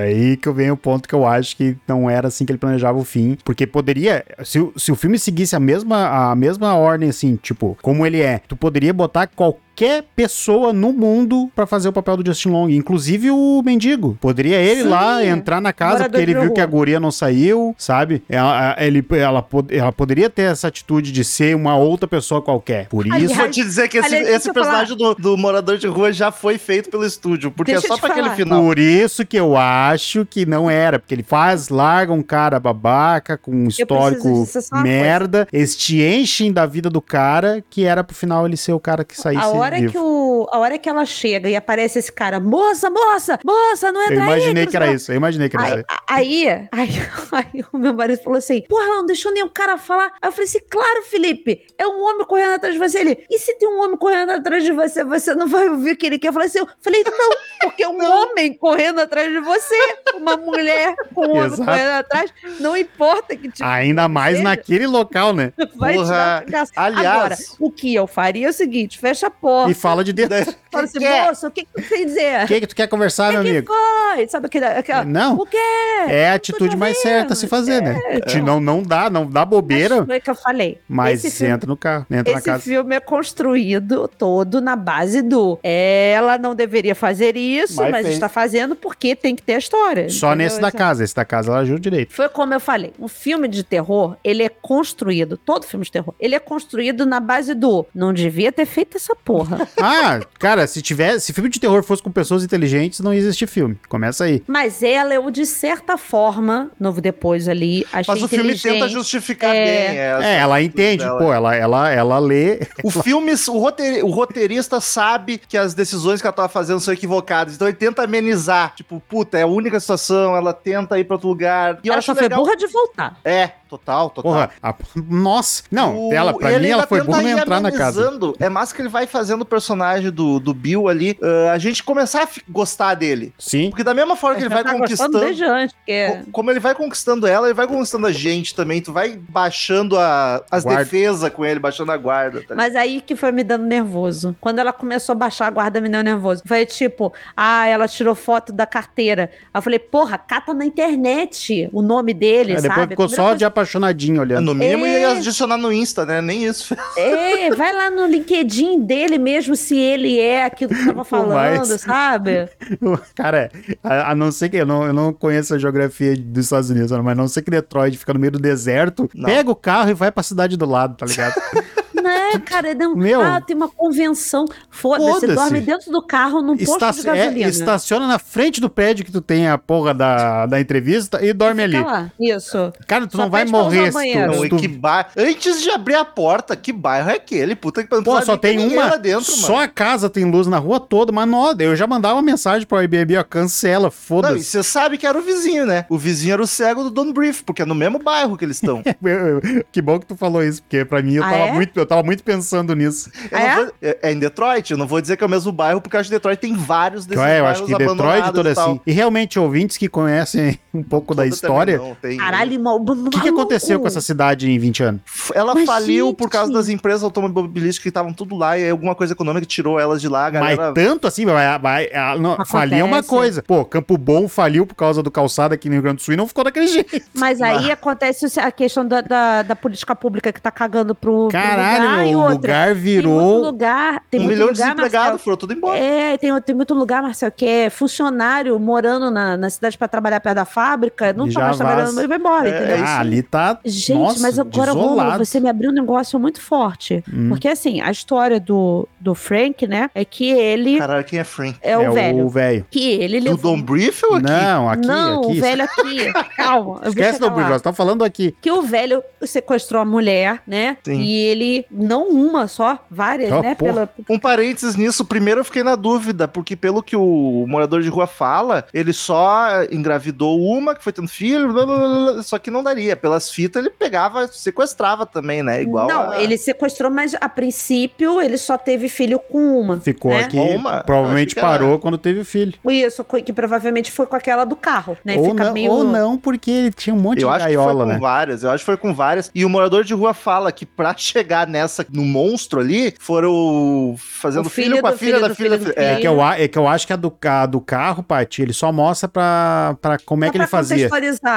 aí que eu venho o ponto que eu acho que não era assim que ele planejava o fim. Porque poderia. Se, o- se o filme seguisse a mesma, a mesma ordem, assim, tipo, como ele é, tu poderia botar qualquer pessoa no mundo pra fazer o papel do Justin Long, inclusive o mendigo. Poderia ele Sim. lá entrar na casa Morador porque ele viu que a guria não saiu, sabe? Ela, ele, ela, ela poderia ter essa atitude de ser uma outra pessoa qualquer. Por Aliás, isso. Vou te dizer que esse, aliás, esse eu personagem do, do morador de rua já foi feito pelo estúdio, porque Deixa é só eu pra aquele falar. final. Por isso que eu acho que não era, porque ele faz, larga um cara babaca com um histórico merda, eles te enchem da vida do cara, que era pro final ele ser o cara que saísse a hora vivo. que o a hora que ela chega e aparece esse cara, moça, moça, moça, não entra Eu imaginei aí, que era isso, eu imaginei que era isso. Aí, aí, aí, aí o meu marido falou assim: Porra, não deixou nenhum cara falar. Aí eu falei assim: Claro, Felipe, é um homem correndo atrás de você. Ele, e se tem um homem correndo atrás de você, você não vai ouvir o que ele quer? Eu falei assim: Eu falei, não, porque um homem correndo atrás de você, uma mulher com um homem correndo atrás, não importa que tipo. Ainda mais seja. naquele local, né? Vai te Porra, dar cagaço. aliás- Agora, o que eu faria é o seguinte: fecha a porta. E fala de dentro. Fala assim, quer? moça, o que, que você quer dizer? O que, que tu quer conversar, meu O que amigo? foi? Sabe aquele, aquela, Não. O quê? É a atitude mais certa a se fazer, né? Te- Não, não dá, não dá bobeira, Mas foi o que eu falei. mas Esse filme entra no carro, entra na Esse casa. filme é construído todo na base do ela não deveria fazer isso, Mas mas, está fazendo porque tem que ter a história. Só entendeu? nesse da Esse- casa, esse da casa ela ajuda direito. Foi como eu falei, um filme de terror, ele é construído, todo filme de terror, ele é construído na base do não devia ter feito essa porra. Ah, cara, se tivesse, se filme de terror fosse com pessoas inteligentes, não ia existir filme. Começa aí. mas ela, eu, de certa forma, novo depois ali, achei Mas o filme tenta justificar É. bem. essa É, ela entende, dela. pô, ela, ela, ela lê. O filme, o, roteir- o roteirista sabe que as decisões que ela tava fazendo são equivocadas. Então ele tenta amenizar. Tipo, puta, é a única situação, ela tenta ir pra outro lugar. E eu Ela acho só foi legal. burra de voltar. É, total, total. Porra, a- nossa. Não, O- ela, pra ele mim, ela foi boa não ir entrar na casa. É massa que ele vai fazendo o personagem do, do Bill ali, ah, a gente começar a gostar dele. Sim. Porque da mesma forma que ele vai tá conquistando. desde antes, porque... co- Como ele vai conquistando ela, ele vai conquistando a gente também. Tu vai baixando a, as defesas com ele, baixando a guarda. tá Mas aí que foi me dando nervoso. Quando ela começou a baixar a guarda, me deu nervoso. Foi tipo, ah, ela tirou foto da carteira. Aí eu falei, porra, cata na internet o nome dele, É, sabe? depois ficou só de apaixonadinho olhando. No mínimo É. ia adicionar no Insta, né? Nem isso. É, vai lá no LinkedIn dele mesmo, se ele é aquilo que tava falando, mais. sabe? Cara, a, a não ser que eu não, eu não conheço a geografia dos Estados Unidos, mas a não ser que Detroit fica no meio do deserto, Não. pega o carro e vai pra cidade do lado, tá ligado? Né, cara? Não, Meu. ah, tem uma convenção. Foda-se, Foda-se. dorme dentro do carro num posto de é, gasolina. estaciona na frente do prédio que tu tem a porra da, da entrevista e dorme ali. Lá. Isso. Cara, tu Só não vai morrer se tu, Não, se e tu que bairro. Antes de abrir a porta, que bairro é aquele? Puta que pariu, Pô, só tem uma. dentro, só mano. a casa tem luz na rua toda, mas não, eu já mandava uma mensagem pro Airbnb, ó, cancela, Não, e foda-se. você sabe que era o vizinho, né? O vizinho era o cego do Don Brief, porque é no mesmo bairro que eles estão. que bom que tu falou isso, porque pra mim eu Ah, tava, é? muito, eu tava muito pensando nisso. Ah, é? vou- é? é em Detroit, eu não vou dizer que é o mesmo bairro, porque eu acho que Detroit tem vários desses é, eu acho que Detroit toda e tal. assim. E realmente, ouvintes que conhecem um pouco da história. não, tem- Caralho, O que, que aconteceu com essa cidade em 20 anos? Ela Mas, faliu por gente. causa das empresas automobilísticas que estavam tudo lá e aí alguma coisa econômica tirou elas de lá, a galera. Mas tanto assim, vai, vai, não, falir é uma coisa. Pô, Campo Bom faliu por causa do calçado aqui no Rio Grande do Sul e não ficou daquele jeito. Mas aí acontece a questão da, da, da política pública que tá cagando pro. pro Caralho, Caralho, e o outra. lugar Tem muito virou. lugar, tem um muito milhão de lugar, desempregados, foram tudo embora. É, tem, tem muito lugar, Marcel, que é funcionário morando na, na cidade pra trabalhar perto da fábrica, não E tá já mais trabalhando, ele vai embora, É, entendeu? isso ah, ali tá. Gente, nossa, mas agora, desolado. você me abriu um negócio muito forte. Hum. Porque, assim, a história do, do Frank, né, é que ele Caralho, quem é Frank? é o velho. o velho. Que ele Do levou... Dom Brief ou aqui? Não, aqui, não, aqui. o velho aqui. Calma. Esquece chegar do Bruno, lá. nós estamos falando aqui. Que o velho sequestrou a mulher, né? Sim. E ele, não uma só, várias, Ah, né? Pela, Um parênteses nisso, primeiro eu fiquei na dúvida, porque pelo que o morador de rua fala, ele só engravidou uma, que foi tendo filho, blá, blá, blá, blá, só que não daria. Pelas fitas ele pegava, sequestrava também, né? Igual não, a... ele sequestrou, mas a princípio ele só teve filho com uma. Ficou né? aqui. Uma? Provavelmente era- parou quando teve o filho. Isso, que provavelmente foi com aquela do carro, né? Ou Fica não, meio... ou não, porque ele tinha um monte Eu de acho que foi gaiola, com né? várias, eu acho que foi com várias. E o morador de rua fala que pra chegar nessa, no monstro ali, foram fazendo O filho, filho com a filha filho da filha filho filha. É É, que, eu, é que eu acho que a do, a do carro, Paty, ele só mostra pra, pra como é Só que ele pra fazia.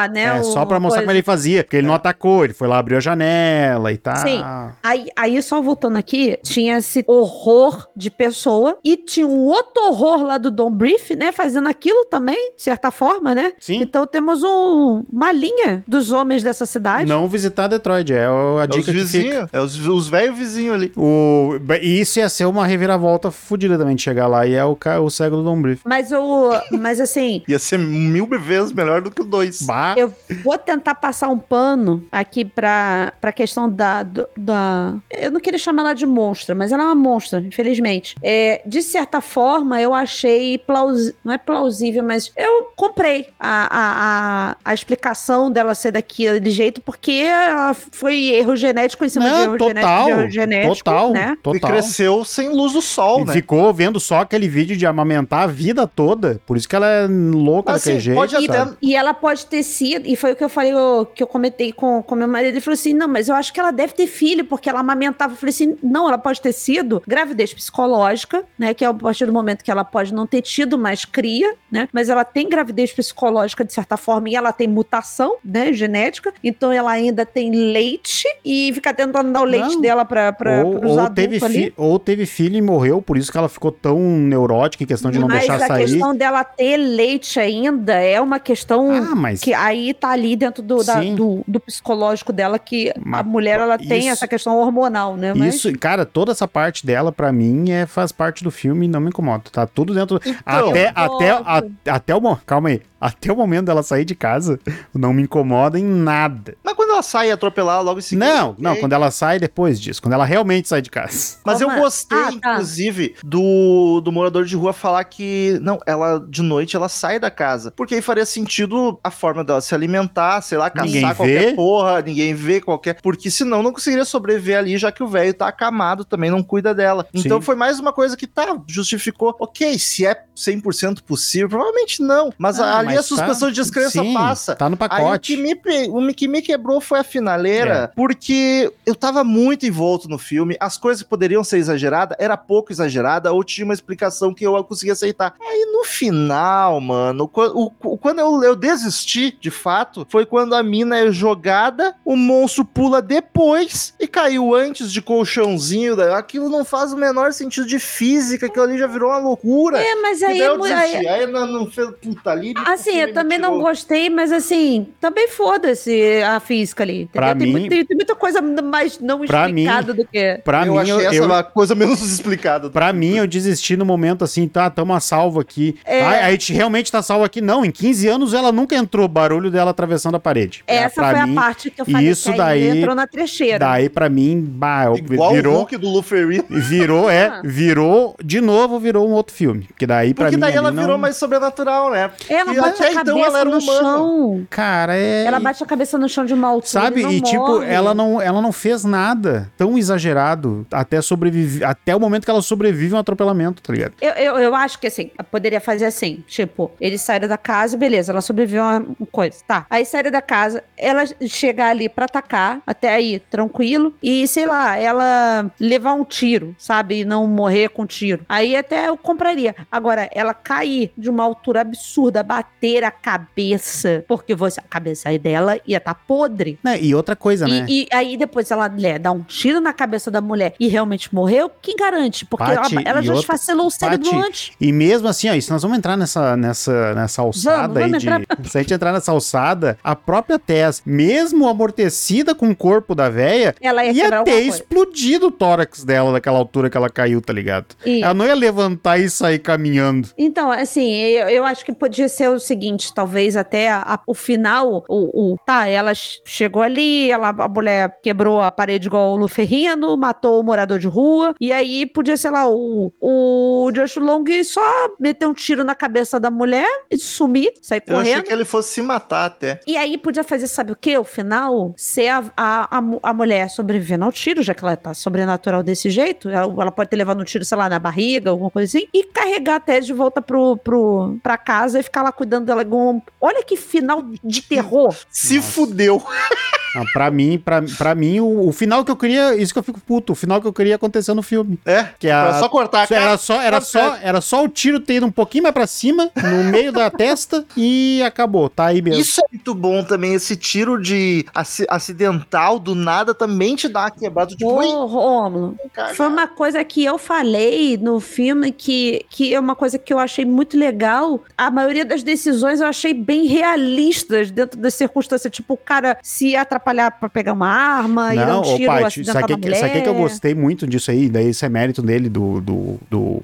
né? É, o- só pra mostrar coisa. como ele fazia, porque ele não atacou, ele foi lá, abriu a janela e tal. Sim. Aí, aí, só voltando aqui, tinha esse horror de pessoa e tinha um outro horror lá do Don Brief, né? Fazendo aquilo também, de certa forma, né? Sim. Então temos um- uma linha dos homens dessa cidade. Não visitar Detroit, é a É os dica que fica. vizinhos, é os, os velhos vizinhos ali. O, e isso ia ser uma reviravolta fodida também de chegar lá, e é o, ca- o cego do Don Brief. Mas eu, mas assim, Ia ser mil vezes melhor do que o dois. Bah, eu vou tentar passar um pano aqui pra, pra questão da, da. Eu não queria chamar ela de monstra, mas ela é uma monstra, infelizmente. É, de certa forma, eu achei plausível. Não é plausível, mas eu comprei a, a, a, a explicação dela ser daquele jeito, porque ela foi erro genético em cima de não, erro total, genético, erro genético. total, né? E total. cresceu sem luz do sol, E né? ficou vendo só aquele vídeo de amamentar a vida toda. Por isso que ela é louca Mas, daquele assim, jeito. pode E, até- e ela pode ter sido, e foi o que eu falei, o- que eu comentei com, com meu marido. Ele falou assim: não, mas eu acho que ela deve ter filho, porque ela amamentava. Eu falei assim: não, ela pode ter sido gravidez psicológica, né? Que é a partir do momento que ela pode não ter tido mais cria, né? Mas ela tem gravidez psicológica de certa forma e ela tem mutação, né? Genética. Então ela ainda tem leite e fica tentando dar o leite. Dela para ou, os adultos teve ali. ou teve filho e morreu, por isso que ela ficou tão neurótica em questão de não mas deixar a sair. questão dela ter leite ainda é uma questão Ah, mas que aí tá ali dentro do, da- do, do psicológico dela que a Mas, mulher ela tem isso- essa questão hormonal, né? Mas Isso, cara, toda essa parte dela, pra mim, é, faz parte do filme e não me incomoda. Tá tudo dentro. Então, até, até, a- até o. Calma aí. Até o momento dela sair de casa, não me incomoda em nada. Mas quando ela sai e atropelar logo em seguida. não, não, quando ela sai depois disso, quando ela realmente sai de casa. Mas eu Como é? gostei, Ah, tá. inclusive, do, do morador de rua falar que, não, ela de noite ela sai da casa. Porque aí faria sentido a forma dela se alimentar, sei lá, caçar Ninguém qualquer vê. porra, ninguém vê qualquer. Porque senão não conseguiria sobreviver ali, já que o velho tá acamado também, não cuida dela. Então Sim. foi mais uma coisa que tá, justificou. Ok, se é 100% possível, provavelmente não. Mas Ah, ali mas a suspensão tá- de descrença sim, passa. Tá no Aí o que, pacote. me, o que me quebrou foi a finaleira, É. porque eu tava muito envolto no filme, as coisas que poderiam ser exageradas, era pouco exagerada, ou tinha uma explicação que eu conseguia aceitar. Aí no final, mano, o- o- quando eu, eu desisti, de fato, foi quando a mina é jogada, o monstro pula depois e caiu antes de colchãozinho, da- aquilo não faz o menor sentido de física, aquilo ali já virou uma loucura. é, mas E aí, daí é eu mu- desisti, aí- aí não, não fez puta ali. Assim, eu também não gostei, mas assim, também foda-se a física ali. Pra tem, mim- tem, tem muita coisa mais não explicada do que. Pra eu mim, achei eu, essa eu- uma coisa menos explicada. Pra mim, eu desisti no momento assim, tá, tamo a salvo aqui. É. Ai, a gente realmente tá salvo aqui. Não, em 15 anos ela nunca entrou barulho dela atravessando a parede. Essa pra foi mim, a parte que eu falei isso que aí daí- entrou na trecheira. Daí, pra mim, bah, eu- Igual o virou, Hulk do Luferino. virou, é, Ah. virou, de novo, virou um outro filme. Porque daí, pra Porque mim, daí ela ali virou não- mais sobrenatural, né? Ela E bate até a então cabeça ela era no humana. chão. Cara, é... Ela bate a cabeça no chão de uma altura Sabe? e, não E, tipo, ela não, ela não fez nada tão exagerado até sobreviver, até o momento que ela sobrevive a um atropelamento, tá ligado? Eu, eu, eu acho que assim, poderia fazer assim: tipo, eles saíram da casa, beleza, ela sobreviveu a uma coisa, tá. Aí saíram da casa, ela chegar ali pra atacar, até aí, tranquilo, e sei lá, ela levar um tiro, sabe? E não morrer com tiro. Aí até eu compraria. Agora, ela cair de uma altura absurda, bater a cabeça, porque você, a cabeça aí dela ia estar tá podre. Né, E outra coisa, né? E, e aí depois ela né, dá um tiro na cabeça da mulher e realmente morreu, quem garante? Porque ela, ela e já outra- esfacelou o cérebro Paty, antes. E mesmo assim, ó, e se nós vamos entrar nessa, nessa, nessa alçada vamos aí de. Se a gente entrar nessa alçada, a própria Tess, mesmo amortecida com o corpo da véia, Ela ia, ia ter explodido o tórax dela daquela altura que ela caiu, tá ligado? E- Ela não ia levantar e sair caminhando. Então, assim, eu, eu acho que podia ser o seguinte, talvez até a- a- o final, o, o- tá, ela ch- chegou ali, ela, a mulher quebrou a parede igual o Luferrino, matou o morador de rua, e aí podia, sei lá, o, o Josh Long só meter um tiro na cabeça da mulher e sumir, sair Eu achei correndo. que ele fosse se matar até. E aí podia fazer, sabe o quê? O final, ser a, a, a, a mulher sobrevivendo ao tiro, já que ela tá sobrenatural desse jeito. Ela, ela pode ter levado um tiro, sei lá, na barriga, alguma coisa assim. E carregar a Tess de volta pro, pro, pra casa e ficar lá cuidando um- Olha que final de terror. Se Nossa. fudeu. Ah, pra mim, pra, pra mim o, o final que eu queria. Isso que eu fico puto. O final que eu queria acontecer no filme. É, Que a, era só cortar a Isso Era cara. só, era, Tá só, certo. era só o tiro ter ido um pouquinho mais pra cima, no meio da testa, e acabou. Tá aí mesmo. Isso é muito bom também, esse tiro de aci- acidental do nada também te dá uma quebrada. Tipo, Ô, Rômulo, cara. Foi uma coisa que eu falei no filme que, que é uma coisa que eu achei muito legal. A maioria das decisões eu achei bem realistas dentro das circunstâncias. Tipo, o cara se atrapalhar pra pegar uma arma e dar um Não, ô tiro pai, acidental sabe que, sabe que eu gostei muito disso aí? Daí isso é mérito dele, do, do, do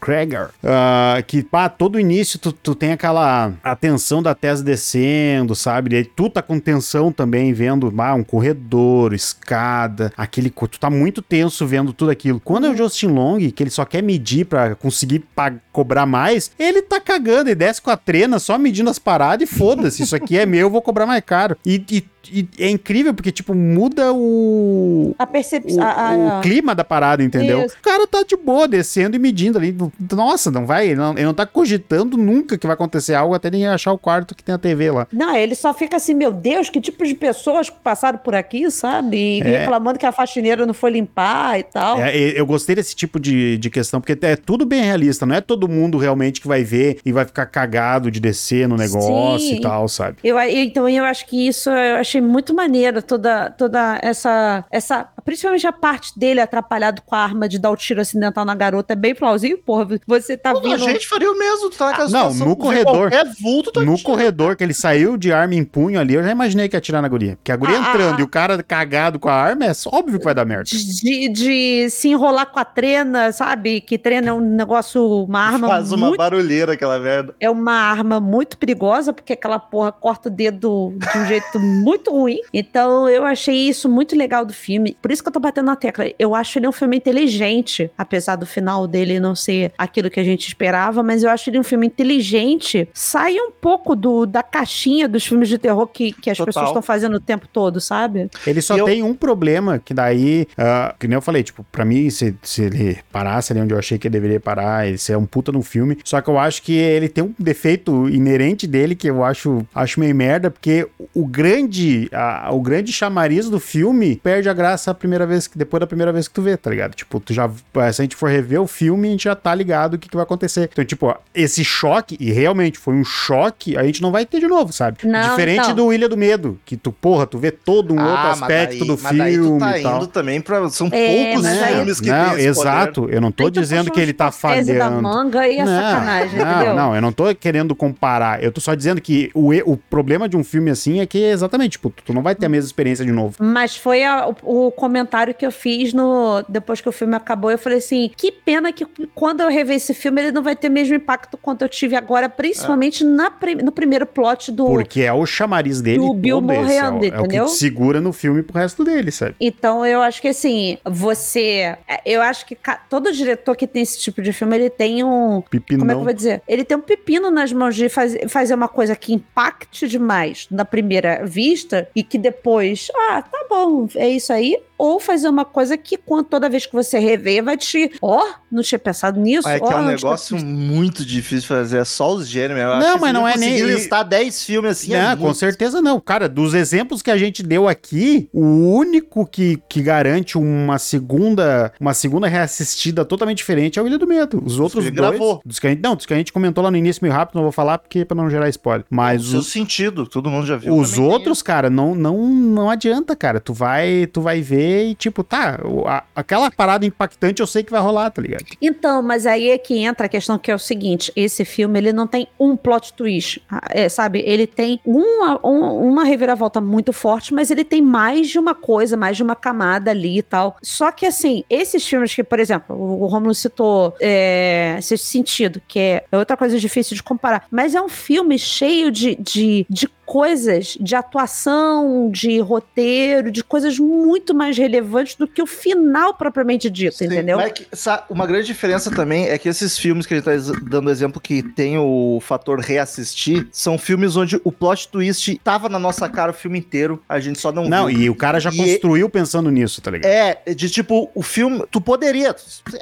Krager. Ah, que, pá, todo início tu, tu tem aquela atenção da Tess descendo, sabe? Daí tu tá com tensão também, vendo ah, um corredor, escada, aquele... Tu tá muito tenso vendo tudo aquilo. Quando é o Justin Long, que ele só quer medir pra conseguir cobrar mais, ele tá cagando e desce com a trena só medindo as paradas e foda-se, isso aqui é meu, eu vou cobrar mais caro. E, e- e é incrível porque, tipo, muda o, A o, percepção. a- a- o clima da parada, entendeu? Isso. O cara tá de boa, descendo e medindo ali. Nossa, não vai, ele não, ele não tá cogitando nunca que vai acontecer algo até ele achar o quarto que tem a TV lá. Não, ele só fica assim, meu Deus, que tipo de pessoas passaram por aqui, sabe? E É. reclamando que a faxineira não foi limpar e tal. É, eu gostei desse tipo de, de questão, porque é tudo bem realista, não é todo mundo realmente que vai ver e vai ficar cagado de descer no negócio Sim. e tal, sabe? Eu, então eu acho que isso eu achei muito maneiro, toda, toda essa, essa. Principalmente a parte dele atrapalhado com a arma de dar o tiro acidental na garota é bem plausível, porra. Você tá Toda a vindo. gente faria o mesmo. Tu tá Ah, não, no corredor. Vulto, tu No corredor que ele saiu de arma em punho ali, eu já imaginei que ia atirar na guria. Porque a guria Ah, entrando ah, e o cara cagado com a arma, é óbvio que vai dar merda. De, de se enrolar com a trena, sabe? Que trena é um negócio, uma arma Faz uma muito barulheira aquela merda. é uma arma muito perigosa, porque aquela porra corta o dedo de um jeito muito ruim. Então eu achei isso muito legal do filme. Por isso que eu tô batendo na tecla. Eu acho ele um filme inteligente, apesar do final dele não ser aquilo que a gente esperava, mas eu acho ele um filme inteligente. Sai um pouco do, da caixinha dos filmes de terror que, que as Total. pessoas estão fazendo o tempo todo, sabe? Ele só eu- tem um problema, que daí, ah, que nem eu falei, tipo, pra mim, se, se ele parasse ali onde eu achei que ele deveria parar, ele é um puta no filme, só que eu acho que ele tem um defeito inerente dele que eu acho, acho meio merda, porque o grande, a- o grande chamariz do filme perde a graça primeira vez, que- depois da primeira vez que tu vê, tá ligado? Tipo, tu já, se a gente for rever o filme, a gente já tá ligado o que, que vai acontecer. Então, tipo, ó, esse choque, e realmente foi um choque, a gente não vai ter de novo, sabe? Não, Diferente então. do Ilha do Medo, que tu, porra, tu vê todo um outro Ah, mas aspecto daí- do mas daí filme tu tá e tal. indo também pra... São É, poucos aí- filmes que não, tem esse exato. Eu não tô Aí dizendo que ele tá Scorsese da falhando. manga e é sacanagem, não, entendeu? não, eu não tô querendo comparar. Eu tô só dizendo que o, o problema de um filme assim é que exatamente, tipo, tu não vai ter a mesma experiência de novo. Mas foi a- o, o comentário que eu fiz no depois que o filme acabou. Eu falei assim: que pena que quando eu rever esse filme, ele não vai ter o mesmo impacto quanto eu tive agora, principalmente na pri- no primeiro plot do. Porque é o chamariz dele do Bill é o- morrendo, é, o que entendeu? te segura no filme pro resto dele, sabe? Então eu acho que assim, você. Eu acho que todo diretor que tem esse tipo de filme, ele tem um. Pepinão. Como é que eu vou dizer? Ele tem um pepino nas mãos de faz- fazer uma coisa que impacte demais na primeira vista e que depois, ah, tá bom, é isso aí. Ou fazer uma coisa que quando, toda vez que você rever vai te, ó, não tinha pensado nisso. É que ó, é um tinha negócio muito difícil de fazer, é só os gêneros. Eu Não, mas não é nem- listar 10 filmes assim, é não, com muito. certeza não. Cara, dos exemplos que a gente deu aqui, o único que, que garante uma segunda uma segunda reassistida totalmente diferente é o Ilha do Medo. Os outros dois... gravou. Dos que a gente, não, dos que a gente comentou lá no início meio rápido, não vou falar porque pra não gerar spoiler. Mas Seu os, sentido, todo mundo já viu. os outros, cara, não, não, não adianta, cara. Tu vai, tu vai ver e tipo, tá, a- aquela parada impactante eu sei que vai rolar, tá ligado? Então, mas aí é que entra a questão que é o seguinte: esse filme ele não tem um plot twist, ah, é, sabe? Ele tem uma, um- uma reviravolta muito forte, mas ele tem mais de uma coisa, mais de uma camada ali e tal. Só que assim, esses filmes que, por exemplo, o Romulo citou é, esse sentido, que é outra coisa difícil de comparar, mas é um filme cheio de, de, de coisas de atuação, de roteiro, de coisas muito mais relevantes do que o final propriamente dito, Sim, entendeu? mas é que, uma grande diferença também é que esses filmes que a gente tá ex- dando exemplo que tem o fator reassistir, são filmes onde o plot twist tava na nossa cara o filme inteiro, a gente só não, Não, viu. e o cara já E- construiu pensando nisso, tá ligado? É, de tipo, o filme, tu poderia.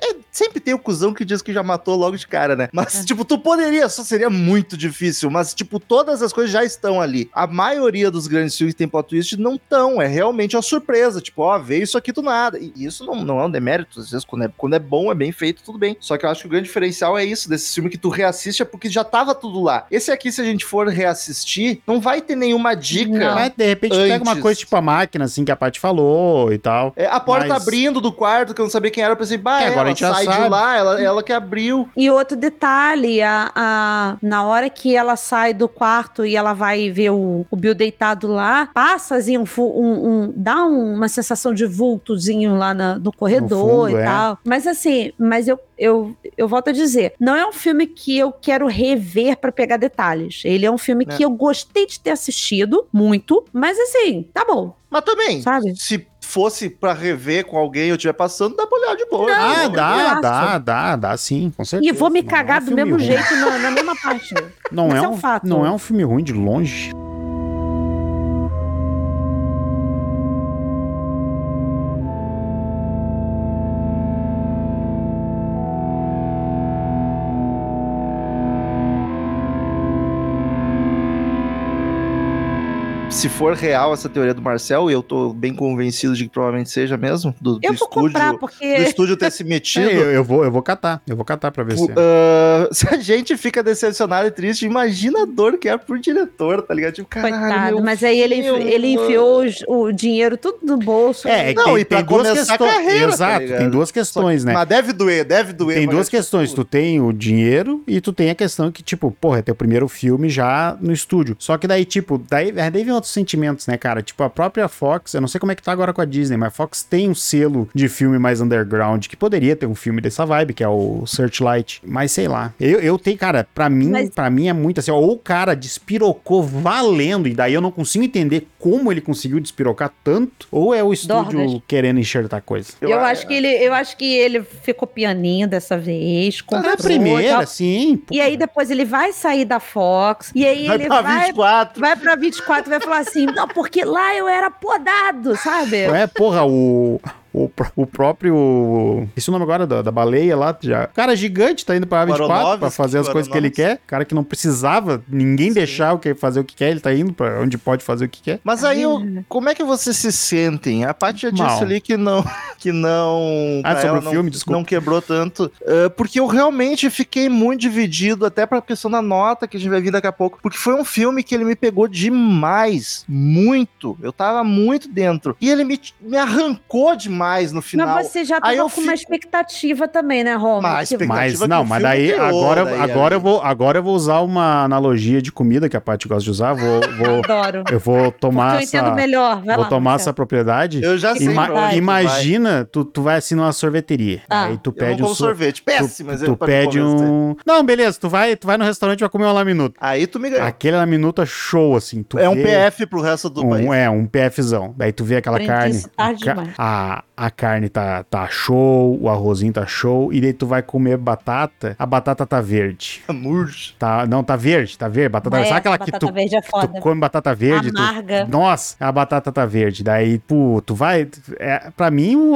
é, sempre tem o cuzão que diz que já matou logo de cara, né? Mas, tipo, tu poderia, só seria muito difícil. Mas, tipo, todas as coisas já estão ali. A maioria dos grandes filmes que tem plot twist não estão. É realmente uma surpresa. Tipo, ó, veio isso aqui do nada. E isso não, não é um demérito. Às vezes, quando é, quando é bom, é bem feito, tudo bem. Só que eu acho que o grande diferencial é isso, desse filme que tu reassiste, é porque já tava tudo lá. Esse aqui, se a gente for reassistir, não vai ter nenhuma dica. Não. Mas de repente pega uma Antes. coisa tipo a máquina, assim, que a Paty falou e tal. É, a porta Mas- abrindo do quarto, que eu não sabia quem era, eu pensei, bah, é, agora a gente já sai de sabe. lá, ela, ela que abriu. E outro detalhe, a, a- na hora que ela sai do quarto e ela vai ver o, o Bill deitado lá, passa assim, um, um- um- dá um- uma sensação de vultozinho lá na- no corredor fundo, e é. tal. Mas assim, mas eu, eu, eu volto a dizer, não é um filme que eu quero rever pra pegar detalhes. Ele é um filme É. que eu gostei de ter assistido muito, mas assim, tá bom, Mas também, sabe? se fosse pra rever com alguém eu estiver passando, dá pra olhar de boa. Ah, Não, dá, relaxa. dá, dá, dá sim, com certeza. E vou me cagar é um do mesmo ruim. jeito na, na mesma parte. Não é, é um um, fato. não é um filme ruim de longe. Se for real essa teoria do Marcel, e eu tô bem convencido de que provavelmente seja mesmo, do, do Eu vou estúdio, comprar, do porque. estúdio ter se metido. É, eu, eu vou, eu vou catar, eu vou catar pra ver se. Ah, se a gente fica decepcionado e triste, imagina a dor que é pro diretor, tá ligado? Tipo, caralho, Coitado, meu mas aí ele, ele enfiou os- o dinheiro tudo no bolso. É, Não, tem, e pra tem duas começar a questões. carreira, tá Exato, ligado? tem duas questões, né? Mas deve doer, deve doer. Tem duas é, questões. tipo, Tu tem o dinheiro e tu tem a questão que, tipo, porra, é teu primeiro filme já no estúdio. Só que daí, tipo, daí, daí vem outros sentimentos, né, cara? Tipo, a própria Fox, eu não sei como é que tá agora com a Disney, mas a Fox tem um selo de filme mais underground que poderia ter um filme dessa vibe, que é o Searchlight. Mas sei lá. Eu, eu tenho, cara, pra mim, Mas- para mim é muito assim, ó, ou o cara despirocou valendo, e daí eu não consigo entender como ele conseguiu despirocar tanto, ou é o estúdio Dorgas. querendo enxertar coisa. Eu, acho que ele, eu acho que ele ficou pianinho dessa vez. Mas comprou a e primeira, tal. sim. E aí depois ele vai sair da Fox. E aí Vai ele pra vai, 24. vai pra 24 e vai falar assim: não, porque lá eu era podado, sabe? É, porra, o. O, o próprio. Esse é o nome agora da, da baleia lá. Já. O cara gigante tá indo pra 24 pra Aronofsky, fazer as coisas que ele quer. O cara que não precisava ninguém deixar o que fazer o que quer, ele tá indo pra onde pode fazer o que quer. Mas aí, eu- como é que vocês se sentem? A Paty já disse Mal. ali que não. Que não. Ah, pra sobre o não, filme, desculpa. Não quebrou tanto. Ah, porque eu realmente fiquei muito dividido, até pra questão da nota que a gente vai vir daqui a pouco. Porque foi um filme que ele me pegou demais. Muito. Eu tava muito dentro. E ele me, me arrancou demais no final. Mas você já Aí tava eu com uma fico- expectativa também, né, Roma? Mas Que- expectativa Mas que não, mas daí agora, daí, agora, eu vou, agora eu vou usar uma analogia de comida que a Paty gosta de usar. Vou, vou, Adoro. eu vou tomar Porque eu entendo essa. melhor. Vai Vou lá, tomar essa propriedade. Eu já sei Ima- tu vai. imagina, tu, tu vai assim numa sorveteria. Ah. aí tu Eu não pede como o so- sorvete. tu, Péssimo, mas tu eu- me pede um. Não, beleza, tu vai, tu vai no restaurante e vai comer um laminuto. Aí tu me ganhou. Aquele laminuto é show, assim. Tu É um PF pro resto do país. um, é, um PFzão. Daí tu vê aquela carne. isso tarde demais. a, a carne tá, tá show, o arrozinho tá show, e daí tu vai comer batata, a batata tá verde. Murcho. Tá, não, tá verde, tá verde. Batata, É, sabe aquela que batata tu, verde é tu foda. come batata verde? tu- Amarga. nossa, a batata tá verde. Daí, pô, tu vai. É, pra mim, o,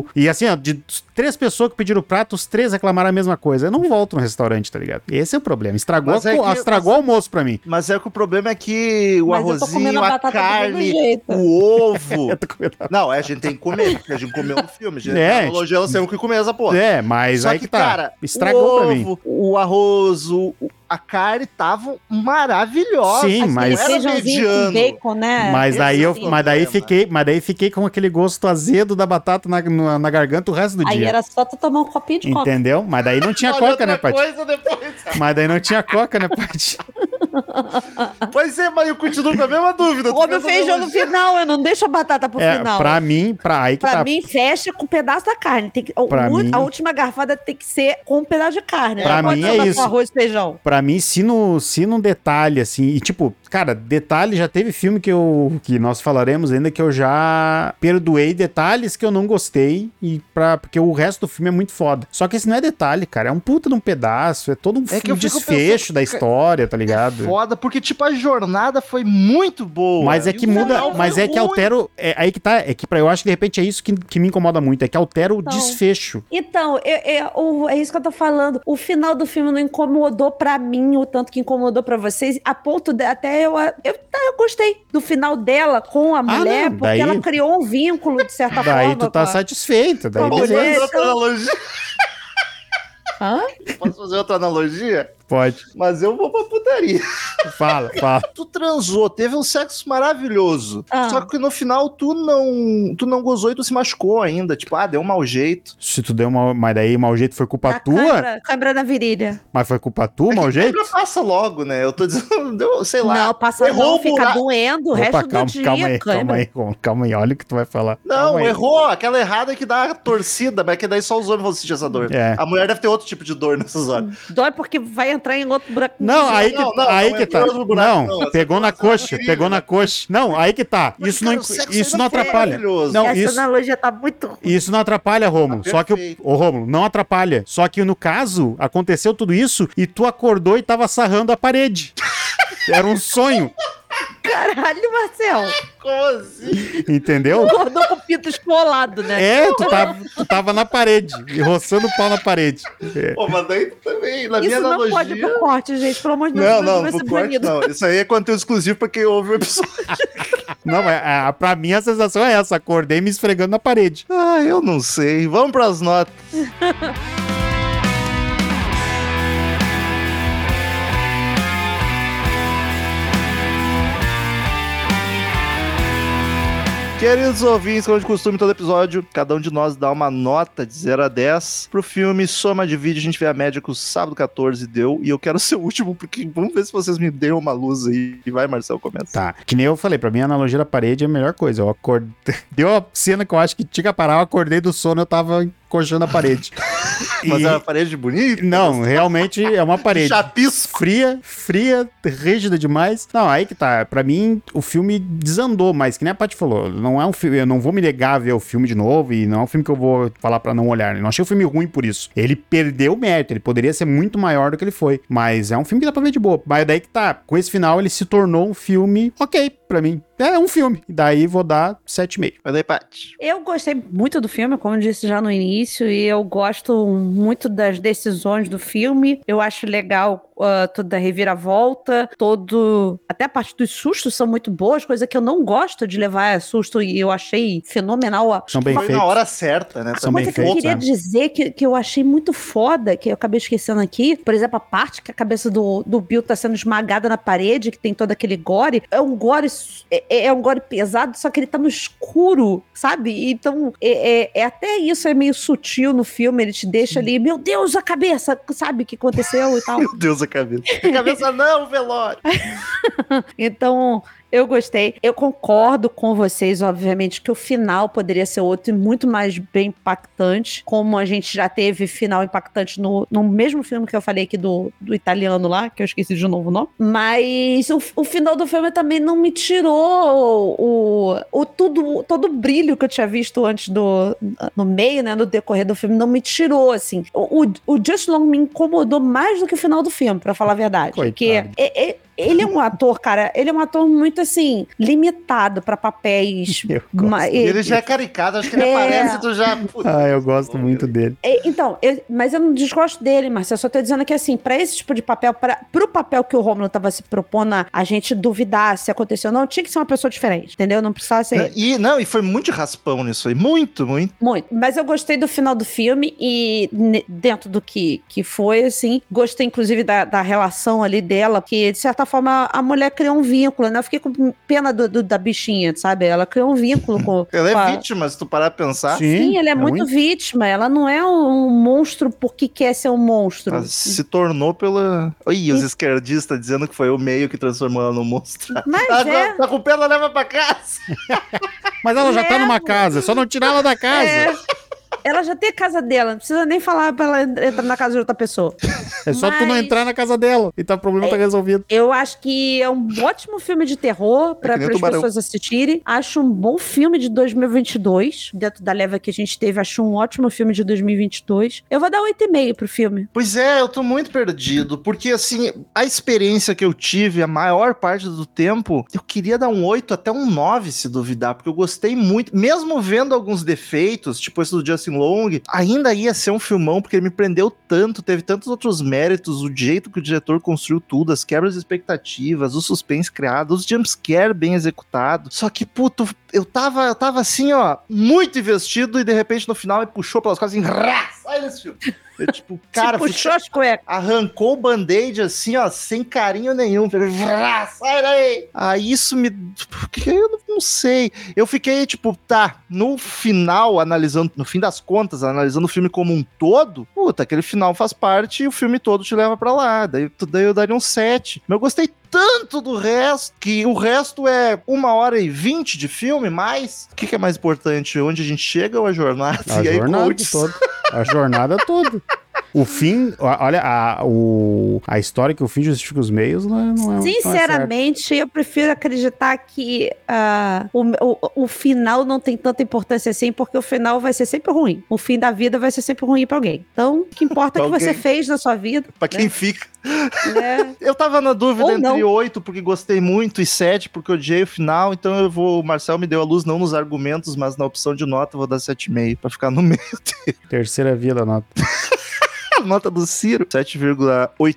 o- E assim, ó, de três pessoas que pediram o prato, os três reclamaram a mesma coisa. Eu não volto no restaurante, tá ligado? Esse é o problema. Estragou, é que- estragou o almoço pra mim. Mas é que o problema é que o Mas arrozinho, a carne, o ovo. Eu tô comendo- Não, é, a gente tem que comer, porque a gente comeu no filme. A gente, É, analogia, nós temos que comer essa porra. É, mas Só aí que, que, tá. cara, Estragou o pra mim. ovo, o arroz, o- a carne estavam maravilhosas. Sim, não mas- era Feijãozinho com mediano. bacon, né? Mas daí, eu, é o mas, daí problema. fiquei, mas daí fiquei com aquele gosto azedo da batata na, na, na garganta o resto do Aí dia. era só tu tomar um copinho de coca. Entendeu? Mas daí não tinha coca, né, Paty? Mas daí não tinha coca, né, Paty? Pois é, mas eu continuo com a mesma dúvida. Come o fez feijão no final, eu não deixo a batata pro É, final. pra mim, pra aí que Pra tá. mim, fecha com um pedaço da carne. Tem que, o- Pra o- mim- A última garfada tem que ser com um pedaço de carne. Pra Não mim é ser com isso. arroz e feijão. Pra mim, se no, se num detalhe, assim, e tipo, cara, detalhe, já teve filme que eu, que nós falaremos ainda, que eu já perdoei detalhes que eu não gostei, e pra, porque o resto do filme é muito foda. Só que esse não é detalhe, cara, é um puta de um pedaço, é todo um, É que um desfecho pensando, da história, tá ligado? Foda, porque, tipo, a jornada foi muito boa. Mas é que muda, mas é que ruim. altera, o- é aí que tá, é que pra, eu acho que de repente é isso que, que me incomoda muito, é que altera o Então. desfecho. Então, eu- eu- é isso que eu tô falando. O final do filme não incomodou pra mim o tanto que incomodou pra vocês, a ponto de até eu. Eu, tá, eu gostei do final dela com a mulher, não, porque daí- ela criou um vínculo, de certa Daí forma. tu tá com a- satisfeita, daí com a Posso beleza. fazer mulher. outra analogia? Hã? Posso fazer outra analogia? Pode. Mas eu vou pra putaria. Fala, fala. Tu transou, teve um sexo maravilhoso. Ah. Só que no final tu não, tu não gozou e tu se machucou ainda. Tipo, ah, deu um mau jeito. Se tu deu uma. Mas daí mau jeito foi culpa A tua? câimbra na virilha. Mas foi culpa tua, mau jeito? Passa logo, né? Eu tô dizendo, deu, sei lá. não, passa errou não, fica doendo o resto Opa, calma, do dia. calma aí, calma aí, calma, calma aí, olha o que tu vai falar. Não, Calma aí. errou. Aquela errada é que dá a torcida, mas que daí só os homens vão sentir essa dor. É. A mulher deve ter outro tipo de dor nessas horas. Dói porque vai entrar em outro buraco. Não, aí que, Não, não, aí não que tá. buraco, não, pegou na é coxa, pegou na né? coxa. Não, aí que tá. Mas, Isso cara, não, o isso ainda não atrapalha. Não, Essa isso, analogia tá muito ruim. isso não atrapalha, Rômulo. Tá Só que, ô Rômulo, não atrapalha. Só que no caso, aconteceu tudo isso e tu acordou e tava sarrando a parede. Era um sonho, Caralho, Marcel. Como assim? entendeu? Acordou com o pinto esfolado, né? É, tu tava, tu tava na parede, roçando o pau na parede. É. Pô, mas daí tu também, na minha Isso não analogia... pode ir pro corte, gente. Pelo amor de Deus, Não, não, vai pro corte não. Isso aí é conteúdo exclusivo pra quem ouve o episódio. Não, mas a, pra mim a sensação é essa. Acordei me esfregando na parede. Ah, eu não sei. Vamos pras notas. Queridos ouvintes, como de costume, todo episódio, cada um de nós dá uma nota de 0 a 10 pro filme, soma de vídeo, a gente vê a média que o sábado 14 deu, e eu quero ser o último, porque vamos ver se vocês me dêem uma luz aí. E vai, Marcel, começa. Tá. Que nem eu falei, pra mim a analogia da parede é a melhor coisa. Eu acordei. Deu uma cena que eu acho que tinha que parar, eu acordei do sono eu tava encoxando a parede. Mas E- é uma parede bonita? Não, realmente é uma parede. Chapisco. Fria, fria, rígida demais. Não, aí que tá. Pra mim, o filme desandou, mas que nem a Paty falou, não é um filme. Eu não vou me negar a ver o filme de novo e não é um filme que eu vou falar pra não olhar. Eu não achei o filme ruim por isso. Ele perdeu o mérito, ele poderia ser muito maior do que ele foi. Mas é um filme que dá pra ver de boa. Mas daí que tá. Com esse final, ele se tornou um filme ok pra mim. É um filme. E daí vou dar 7,5. Mas daí, Paty. Eu gostei muito do filme, como eu disse já no início, e eu gosto muito das decisões do filme. Eu acho legal uh, toda a reviravolta, todo. Até a parte dos sustos são muito boas, coisa que eu não gosto de levar susto e eu achei fenomenal. a- São bem Foi feitos. na hora certa, né? São bem que eu feitos, queria né? dizer que, que eu achei muito foda, que eu acabei esquecendo aqui, por exemplo, a parte que a cabeça do, do Bill tá sendo esmagada na parede, que tem todo aquele gore, é um gore, é, é um gore pesado, só que ele tá no escuro, sabe? Então, é, é- é até isso é meio sutil no filme, ele te deixa ali, meu Deus, a cabeça, sabe o que aconteceu e tal. Meu Deus, a cabeça. A cabeça não, velório. Então, Eu gostei. Eu concordo com vocês, obviamente, que o final poderia ser outro e muito mais bem impactante, como a gente já teve final impactante no, no mesmo filme que eu falei aqui do, do italiano lá, que eu esqueci de novo o nome. Mas o, o final do filme também não me tirou o, o tudo, todo o brilho que eu tinha visto antes do no meio, né, no decorrer do filme, não me tirou assim. O, o, o Just Long me incomodou mais do que o final do filme, para falar a verdade, Coitado. porque é, é, ele é um ator, cara, ele é um ator muito assim, limitado pra papéis. Eu gosto. ma- Ele já é caricato, acho que ele É. aparece, tu já. Puta, Ah, eu gosto muito dele. É, Então, eu- mas eu não desgosto dele, Marcelo. Eu só tô dizendo que, assim, pra esse tipo de papel, pra, pro papel que o Romulo tava se propondo a, a gente duvidar se aconteceu ou não, tinha que ser uma pessoa diferente, entendeu? Não precisava ser. E, não, e foi muito raspão nisso aí. Muito, muito. Muito. Mas eu gostei do final do filme e dentro do que, que foi, assim, gostei inclusive da, da relação ali dela, porque de certa forma a mulher criou um vínculo, né? Eu fiquei com pena do, do- da bichinha, sabe? Ela criou um vínculo com. Ela com a- é vítima, se tu parar pra pensar. Sim, ela é, muito muito. vítima. Ela não é um, monstro porque quer ser um monstro. Ela se tornou pela. Ih, os esquerdistas dizendo que foi o meio que transformou ela num monstro. Mas Agora, é. tá com pena, leva pra casa. Mas ela já tá É. numa casa, só não tirar ela da casa. É. Ela já tem a casa dela, não precisa nem falar pra ela entrar na casa de outra pessoa. É, só tu não Mas- entrar na casa dela e tá, o problema tá resolvido. Eu acho que é um ótimo filme de terror para É que nem as pessoas assistirem. Acho um bom filme de 2022. Dentro da leva que a gente teve, acho um ótimo filme de 2022. Eu vou dar 8,5 pro filme. Pois é, eu tô muito perdido, porque assim, a experiência que eu tive a maior parte do tempo, eu queria dar um 8 até um 9, se duvidar, porque eu gostei muito, mesmo vendo alguns defeitos, tipo esse do Justin Long, ainda ia ser um filmão, porque ele me prendeu tanto, teve tantos outros méritos, o jeito que o diretor construiu tudo, as quebras de expectativas, o suspense criado, os jumpscare bem executados. Só que, puto, eu tava, eu tava assim, ó, muito investido e de repente no final me puxou pelas costas assim, sai desse filme. Eu, tipo, cara, puxou as cuecas. arrancou o band-aid assim, ó, sem carinho nenhum. Falei, "Vrá, sai daí! Aí isso me. Porque eu não, não sei. Eu fiquei, tipo, tá, no final, analisando, no fim das contas, analisando o filme como um todo, puta, aquele final faz parte e o filme todo te leva pra lá. Daí, daí eu daria um 7. Mas eu gostei tanto do resto, que o resto é uma hora e vinte de filme, mais. O que, que é mais importante? Onde a gente chega ou a jornada? A e aí, jornada coaches. toda. A jornada toda. O fim, olha, a, o, a história que o fim justifica os meios não é, não é- não é certo. Sinceramente, eu prefiro acreditar que ah, o, o, o final não tem tanta importância assim, porque o final vai ser sempre ruim. O fim da vida vai ser sempre ruim pra alguém. Então, o que importa é o que você fez na sua vida. Pra quem fica. né? Eu tava na dúvida Ou entre oito, porque gostei muito, e sete, porque odiei o final. Então eu vou. O Marcel me deu a luz não nos argumentos, mas na opção de nota eu vou dar 7,5 pra ficar no meio. Terceira via da nota. A nota do Ciro, 7,8.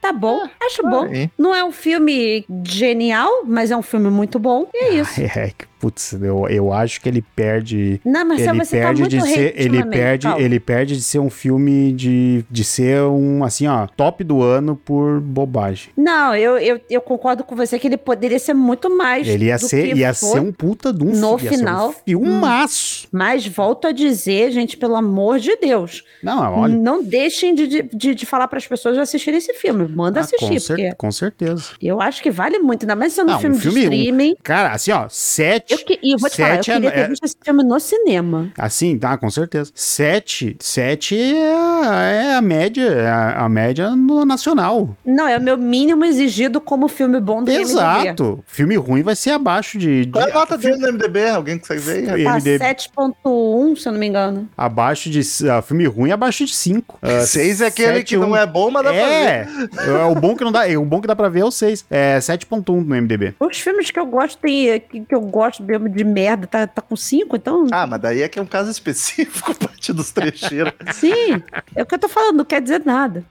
Tá bom, acho bom. Aí. Não é um filme genial, mas é um filme muito bom. E é isso. É, que, putz, eu, eu acho que ele perde. Não, Marcelo, ele você tá perde muito de ser, ele perde, Paulo. ele perde de ser um filme de, de ser um assim, ó, top do ano por bobagem. Não, eu, eu, eu concordo com você que ele poderia ser muito mais. Ele ia ser, ia ser um puta de um no fi- ia ser final. um filmaço. Mas volto a dizer, gente, pelo amor de Deus, Não, olha, não deixem de, de, de, falar para as pessoas assistirem esse filme. Manda ah, assistir, com, cer- com certeza. eu acho que vale muito, ainda mais sendo Não, um filme, um filme- de streaming. Cara, assim, ó, sete. Eu que, e eu vou te falar, eu Sete é- queria ter é- visto esse filme no cinema. Assim, tá, com certeza. Sete, sete é, a- é a média, é a, a média no nacional. Não, é o meu mínimo exigido como filme bom do. Exato. Filme ruim vai ser abaixo de. de Qual é a nota dele no MDB? Alguém consegue ver? Tá IMDb. 7.1, se eu não me engano. Abaixo de. ah, filme ruim abaixo de 5. Seis é aquele que não é bom, mas dá pra ver. É, é o bom que não dá, é, o bom que dá pra ver é o 6. É 7.1 no MDB. Os filmes que eu gosto tem, que, que eu gosto mesmo de merda, tá, tá com 5, então. Ah, mas daí é que é um caso específico, parte dos trecheiros. Sim, é o que eu tô falando, não quer dizer nada.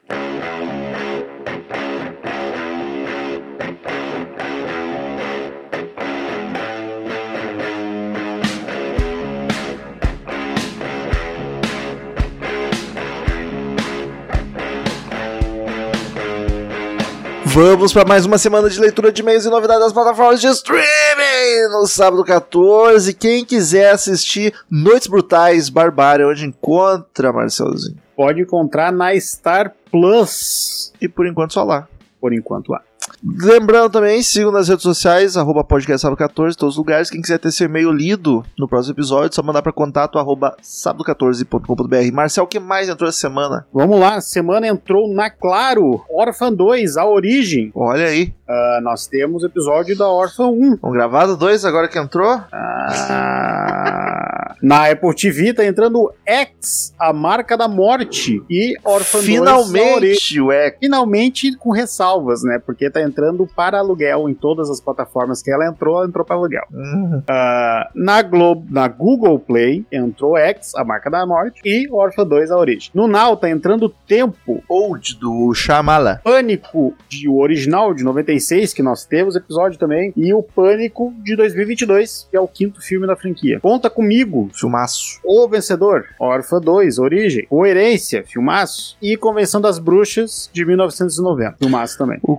Vamos para mais uma semana de leitura de e-mails e novidades das plataformas de streaming no sábado 14. Quem quiser assistir Noites Brutais Barbária, onde encontra, Marcelzinho? Pode encontrar na Star Plus. E por enquanto só lá. Por enquanto lá. Lembrando também, sigam nas redes sociais, arroba podcast sábado 14, todos os lugares. Quem quiser ter seu e-mail lido no próximo episódio, só mandar para contato arroba sábado14.com.br. Marcel, o que mais entrou essa semana? Vamos lá, semana entrou na Claro, Orphan 2, a origem. Olha aí. Uh, nós temos episódio da Orphan 1. Vamos gravado dois agora que entrou? Ah, na Apple TV tá entrando X, a marca da morte, e Orphan 2. Finalmente, o X. Finalmente com ressalvas, né? Porque tá entrando para aluguel em todas as plataformas que ela entrou, ela entrou para aluguel. Uhum. Uh, na, Globo, na Google Play entrou X, a marca da morte, e Orphan 2, a origem. No Now tá entrando Tempo, Old do Shyamala. Pânico, de o original de 96, que nós temos episódio também, e o Pânico de 2022, que é o quinto filme da franquia. Conta comigo, Filmaço. O Vencedor, Orphan 2, Origem, Coerência, Filmaço, e Convenção das Bruxas de 1990, Filmaço também. O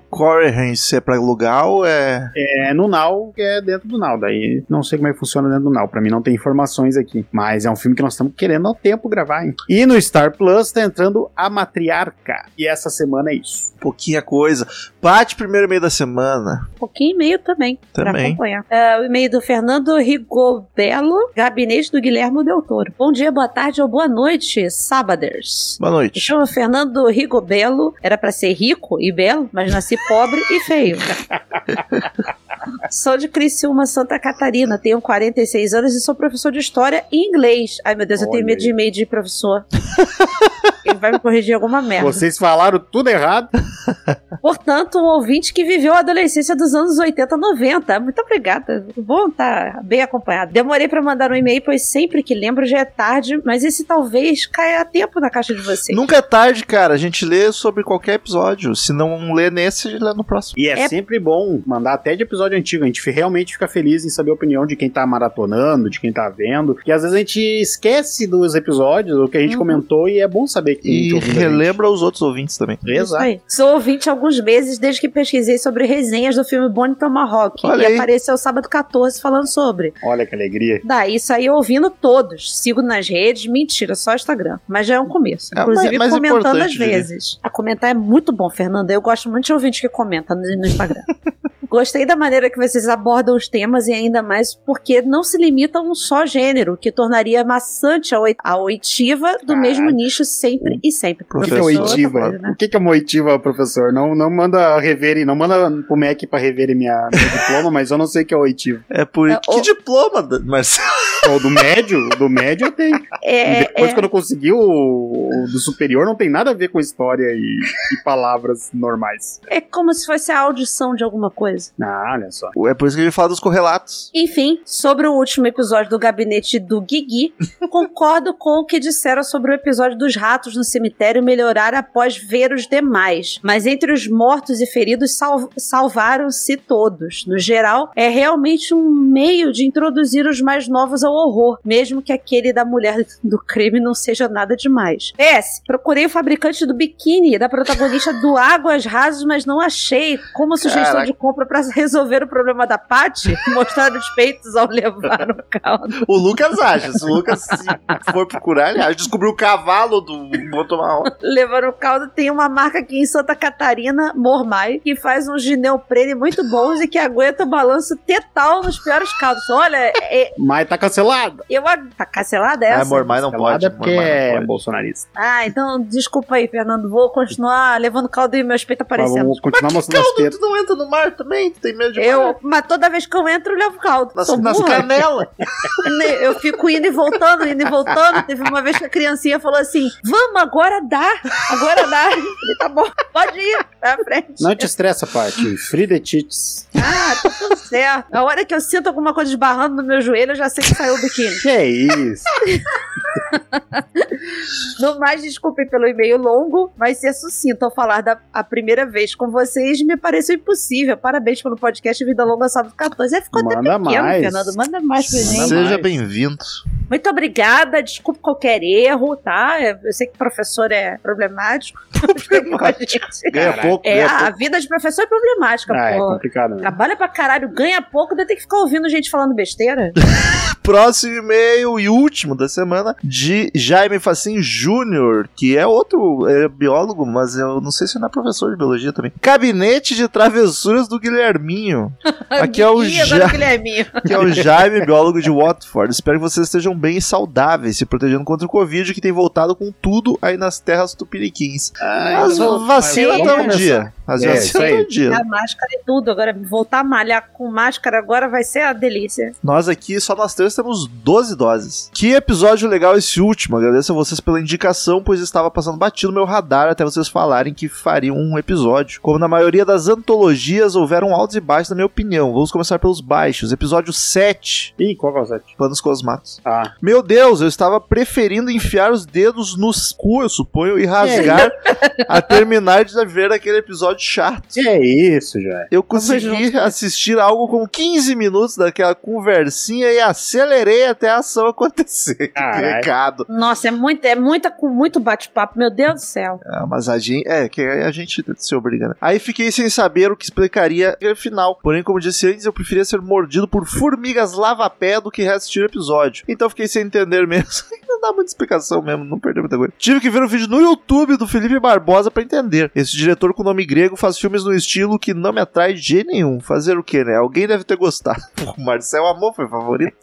Coherence é pra alugar ou é. É no Now, que é dentro do Now, daí não sei como é que funciona dentro do Now, pra mim não tem informações aqui, mas é um filme que nós estamos querendo ao tempo gravar, hein? E no Star Plus tá entrando A Matriarca, e essa semana é isso. Pouquinha coisa. Bate primeiro e meio da semana. Um pouquinho e meio também, pra Também. acompanhar. É, o e-mail do Fernando Rigobello, gabinete do Guilherme Del Toro. Bom dia, boa tarde ou boa noite, sábaders. Boa Me noite. chamo Fernando Rigobello, era pra ser rico e belo, mas nasci pobre e feio. Sou de Criciúma, Santa Catarina, tenho 46 anos e sou professor de história e inglês. Ai meu Deus, eu tenho Olha medo de e-mail de professor. Vai me corrigir alguma merda. Vocês falaram tudo errado. Portanto, um ouvinte que viveu a adolescência dos anos 80, 90. Muito obrigada. Bom estar bem acompanhado. Demorei pra mandar um e-mail, pois sempre que lembro já é tarde, mas esse talvez caia a tempo na caixa de vocês. Nunca é tarde, cara. A gente lê sobre qualquer episódio. Se não lê nesse, a gente lê no próximo. E é, É- sempre bom mandar até de episódio antigo. A gente realmente fica feliz em saber a opinião de quem tá maratonando, de quem tá vendo. E às vezes a gente esquece dos episódios, o que a gente Uhum. comentou, e é bom saber que E relembra os outros ouvintes também. Exato. Sou ouvinte há alguns meses desde que pesquisei sobre resenhas do filme Bonnie Tomahawk. Olha e aí. apareceu sábado 14 falando sobre. Olha que alegria. Daí saí ouvindo todos. Sigo nas redes. Mentira, só Instagram. Mas já é um começo. É, Inclusive mas- mas comentando importante, às vezes. A comentar é muito bom, Fernanda. Eu gosto muito de ouvinte que comenta no, no Instagram. Gostei da maneira que vocês abordam os temas e ainda mais porque não se limita a um só gênero, que tornaria maçante a oi- a oitiva do Ah. mesmo nicho sempre e sempre. O que, é Professor, oitiva? coisa, né? O que, é uma oitiva, professor? Não, não manda rever, não manda pro MEC pra rever minha, meu diploma, mas eu não sei o que é oitiva. É por É, Que o- diploma, Marcelo? O do médio, do médio eu tenho. É, Depois, é- quando eu consegui o, o do superior, não tem nada a ver com história e, e palavras normais. é como se fosse a audição de alguma coisa. Ah, olha só. É por isso que a gente fala dos correlatos. Enfim, sobre o último episódio do gabinete do Guigui, concordo com o que disseram sobre o episódio dos ratos no cemitério melhorar após ver os demais. Mas entre os mortos e feridos, sal- salvaram-se todos. No geral, é realmente um meio de introduzir os mais novos ao horror, mesmo que aquele da mulher do crime não seja nada demais. PS, procurei o fabricante do biquíni da protagonista do Águas Rasas, mas não achei. Como sugestão Caraca. de compra para resolver o problema da Paty, mostrar os peitos ao levar o caldo. O Lucas acha. Se o Lucas se for procurar, ele acha. Descobriu o cavalo do Botomar. Levar o caldo tem uma marca aqui em Santa Catarina, Mormai, que faz uns neoprene muito bons e que aguenta o balanço tetal nos piores caldos. Olha, é- Mas tá cancelado. eu. a- Tá cancelada É, essa? Mormai não pode. é porque Mormai não é pode. bolsonarista. Ah, então desculpa aí, Fernando. Vou continuar levando caldo e meus peitos aparecendo. vamos continuar mostrando as Caldo, tetas. tu não entra no mar também? Tu tem medo de? Eu, mas toda vez que eu entro, eu levo caldo. Nas, nas canelas. Ne- Eu fico indo e voltando, indo e voltando. Teve uma vez que a criancinha falou assim: Vamos, agora dá. Agora dá. Falei, tá bom, pode ir pra frente. Não te estressa, Paty. Free the tits. Ah, tá tudo certo. A hora que eu sinto alguma coisa esbarrando no meu joelho, eu já sei que saiu o biquíni. Que é isso? No mais, desculpe pelo e-mail longo, mas ser sucinto ao falar da a primeira vez com vocês me pareceu impossível. Parabéns pelo podcast Vida Longa Sábado 14. É, ficou até Manda pequeno, mais. Fernando. Manda mais pra gente. Seja bem-vindo. Muito obrigada, desculpa qualquer erro, tá? Eu sei que professor é problemático. Ganha Caralho. pouco, É, ganha a pouco. vida de professor é problemática, Ah, é pô. complicado. Né? Trabalha pra caralho, ganha pouco, ainda tem que ficar ouvindo gente falando besteira. Próximo e-mail e último da semana de Jaime Facim Júnior, que é outro é biólogo, mas eu não sei se não é professor de biologia também. Gabinete de Travessuras do Guilherminho. Aqui é o Ja- Guilherminho. que é o Jaime, biólogo de Watford. Espero que vocês estejam bem e saudáveis, se protegendo contra o Covid, que tem voltado com tudo aí nas terras tupiniquins. As vacinas estão um dia. As É, vacinas estão um dia. A máscara e tudo. Agora, voltar a malhar com máscara agora vai ser a delícia. Nós aqui, só nós três, temos 12 doses. Que episódio legal esse último. Agradeço a vocês pela indicação, pois estava passando batido no meu radar até vocês falarem que fariam um episódio. Como na maioria das antologias, houveram altos e baixos, na minha opinião. Vamos começar pelos baixos. Episódio 7, Ih, qual que é o site? Planos Cosmatos. Ah, Meu Deus, eu estava preferindo enfiar os dedos nos cu, eu suponho, e rasgar a terminar de ver aquele episódio chato. que é isso, já. Eu consegui assistir algo com 15 minutos daquela conversinha e acelerei até a ação acontecer. Que Caralho. recado. Nossa, é muito, é muita, com muito bate-papo. Meu Deus do céu. Ah, mas a gente. É, que a gente se obriga, né? Aí fiquei sem saber o que explicaria final. Porém, como disse antes, eu preferia ser mordido por formigas lava-pé do que reassistir o episódio. Então fiquei sem entender mesmo. não dá muita explicação mesmo, não perdeu muita coisa. Tive que ver um vídeo no YouTube do Felipe Barbosa pra entender. Esse diretor com nome grego faz filmes no estilo que não me atrai de jeito nenhum. Fazer o que, né? Alguém deve ter gostado. O Marcel Amor foi favorito.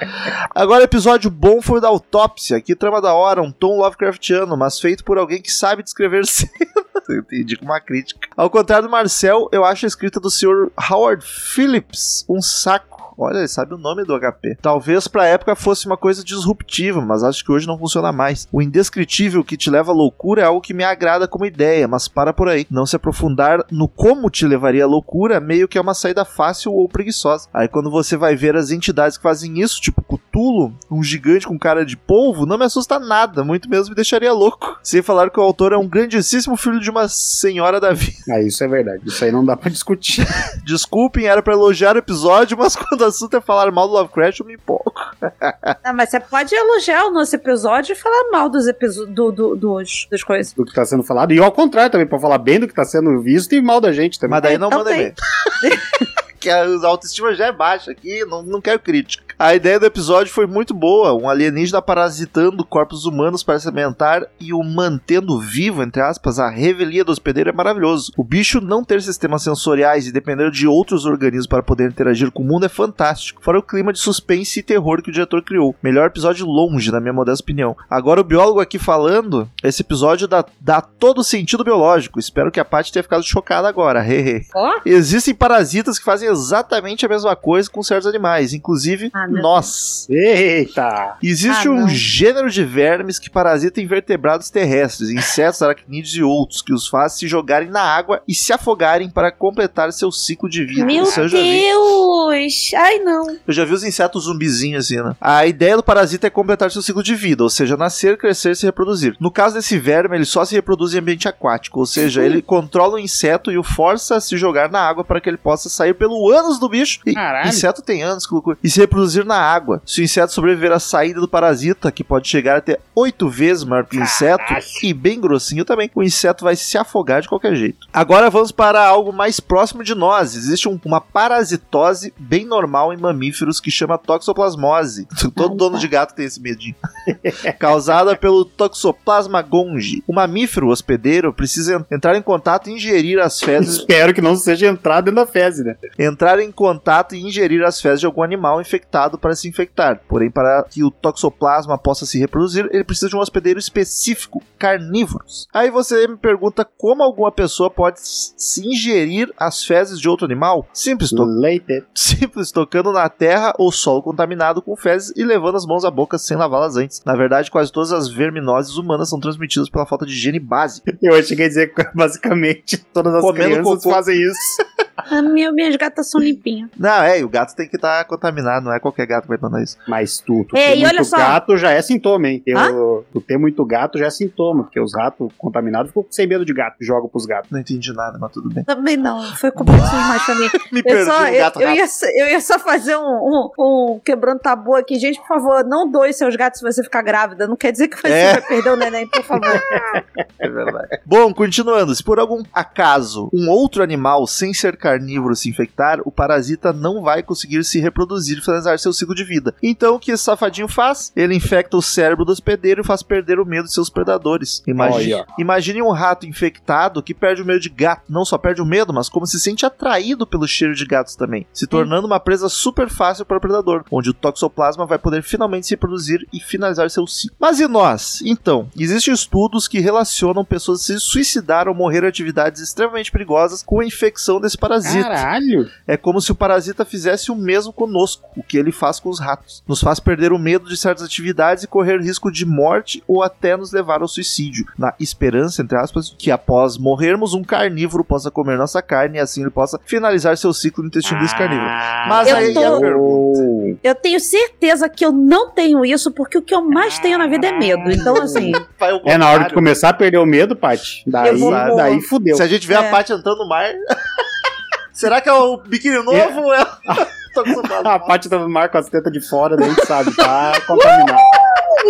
Agora, episódio bom foi o da autópsia. Que trama da hora, um tom Lovecraftiano, mas feito por alguém que sabe descrever cenas. Eu entendi como uma crítica. Ao contrário do Marcel, eu acho a escrita do Sr. Howard Phillips um saco. Olha, ele sabe o nome do HP. Talvez pra época fosse uma coisa disruptiva, mas acho que hoje não funciona mais. O indescritível que te leva à loucura é algo que me agrada como ideia, mas para por aí. Não se aprofundar no como te levaria à loucura, meio que é uma saída fácil ou preguiçosa. Aí quando você vai ver as entidades que fazem isso, tipo Cthulhu, um gigante com cara de polvo, não me assusta nada, muito menos me deixaria louco. Sem falar que o autor é um grandíssimo filho de uma senhora da vida. Ah, isso é verdade. Isso aí não dá pra discutir. Desculpem, era pra elogiar o episódio, mas quando o assunto é falar mal do Lovecraft, eu me empolgo. Ah, mas você pode elogiar o nosso episódio e falar mal dos episódios do, do- dos, das coisas. do que tá sendo falado. E ao contrário também, pra falar bem do que tá sendo visto e mal da gente também. Mas daí não Então manda e-mail. Que a autoestima já é baixa aqui, não, não quero crítica. A ideia do episódio foi muito boa, um alienígena parasitando corpos humanos para se alimentar e o mantendo vivo, entre aspas, a revelia do hospedeiro é maravilhoso. O bicho não ter sistemas sensoriais e depender de outros organismos para poder interagir com o mundo é fantástico, fora o clima de suspense e terror que o diretor criou. Melhor episódio longe, na minha modesta opinião. Agora o biólogo aqui falando, esse episódio dá, dá todo o sentido biológico, espero que a Paty tenha ficado chocada agora, hehe. Ó, Existem parasitas que fazem exatamente a mesma coisa com certos animais, inclusive Ah, nós. Eita! Existe Ah, um gênero de vermes que parasitam invertebrados terrestres, insetos, aracnídeos e outros, que os faz se jogarem na água e se afogarem para completar seu ciclo de vida. meu Isso eu já vi. Deus! Ai, não. Eu já vi os insetos zumbizinhos assim, né? A ideia do parasita é completar seu ciclo de vida, ou seja, nascer, crescer e se reproduzir. No caso desse verme, ele só se reproduz em ambiente aquático, ou seja, ele controla o inseto e o força a se jogar na água para que ele possa sair pelo ânus do bicho. E Caralho. inseto tem anos, que loucura. E se reproduzir na água. Se o inseto sobreviver à saída do parasita, que pode chegar até oito vezes maior que o inseto, Caralho. e bem grossinho também, o inseto vai se afogar de qualquer jeito. Agora vamos para algo mais próximo de nós. Existe um- uma parasitose bem normal em mamíferos que chama toxoplasmose. Todo dono de gato tem esse medinho. Causada pelo Toxoplasma gonji. O mamífero hospedeiro precisa en- entrar em contato e ingerir as fezes Espero que não seja entrado dentro da fezes, né? Entrar em contato e ingerir as fezes de algum animal infectado para se infectar. Porém, para que o toxoplasma possa se reproduzir, ele precisa de um hospedeiro específico, carnívoros. Aí você me pergunta como alguma pessoa pode se ingerir as fezes de outro animal? Simples, to Leite. simples tocando na terra ou solo contaminado com fezes e levando as mãos à boca sem lavá-las antes. Na verdade, quase todas as verminoses humanas são transmitidas pela falta de higiene básica. Eu achei que ia dizer que basicamente todas as Comendo crianças cocô. fazem isso. A minha, minhas gatas são limpinhas. Não, é, e o gato tem que estar contaminado, não é qualquer gato que vai mandar isso. Mas tu, tu É, ter e olha muito só. gato já é sintoma, hein? Hã? Eu, tu ter muito gato já é sintoma, porque os ratos contaminados ficam sem medo de gato, jogam pros gatos. Não entendi nada, mas tudo bem. Também não, foi complexo demais pra mim. Me Eu, perdi só, eu, gato eu rato. ia, só- eu ia só fazer um, um, um quebrando tabu aqui. Gente, por favor, não doe seus gatos se você ficar grávida. Não quer dizer que você É. vai perder o neném, por favor. É verdade. Bom, continuando. Se por algum acaso um outro animal sem ser carnívoro se infectar, o parasita não vai conseguir se reproduzir e finalizar seu ciclo de vida. Então, o que esse safadinho faz? Ele infecta o cérebro do hospedeiro e faz perder o medo de seus predadores. Imagine, Olha. imagine um rato infectado que perde o medo de gato. Não só perde o medo, mas como se sente atraído pelo cheiro de gatos também, se tornando uma presa super fácil para o predador, onde o toxoplasma vai poder finalmente se reproduzir e finalizar seu ciclo. Mas e nós? Então, existem estudos que relacionam pessoas que se suicidaram ou morreram em atividades extremamente perigosas com a infecção desse parasita. Caralho! É como se o parasita fizesse o mesmo conosco, o que ele faz com os ratos. Nos faz perder o medo de certas atividades e correr risco de morte ou até nos levar ao suicídio, na esperança, entre aspas, que após morrermos um carnívoro possa comer nossa carne e assim ele possa finalizar seu ciclo no intestino desse carnívoro. Mas Eu aí tô- é a pergunta. Eu tenho certeza que eu não tenho isso, porque o que eu mais tenho na vida é medo. Então, assim, Vai ao É na hora de começar a perder o medo, Paty. Daí, daí fudeu. Se a gente vê a É. Paty entrando no mar. Será que é o biquíni novo ou é. Com saudade. A Paty tá no mar com as tetas de fora, gente sabe, tá contaminado.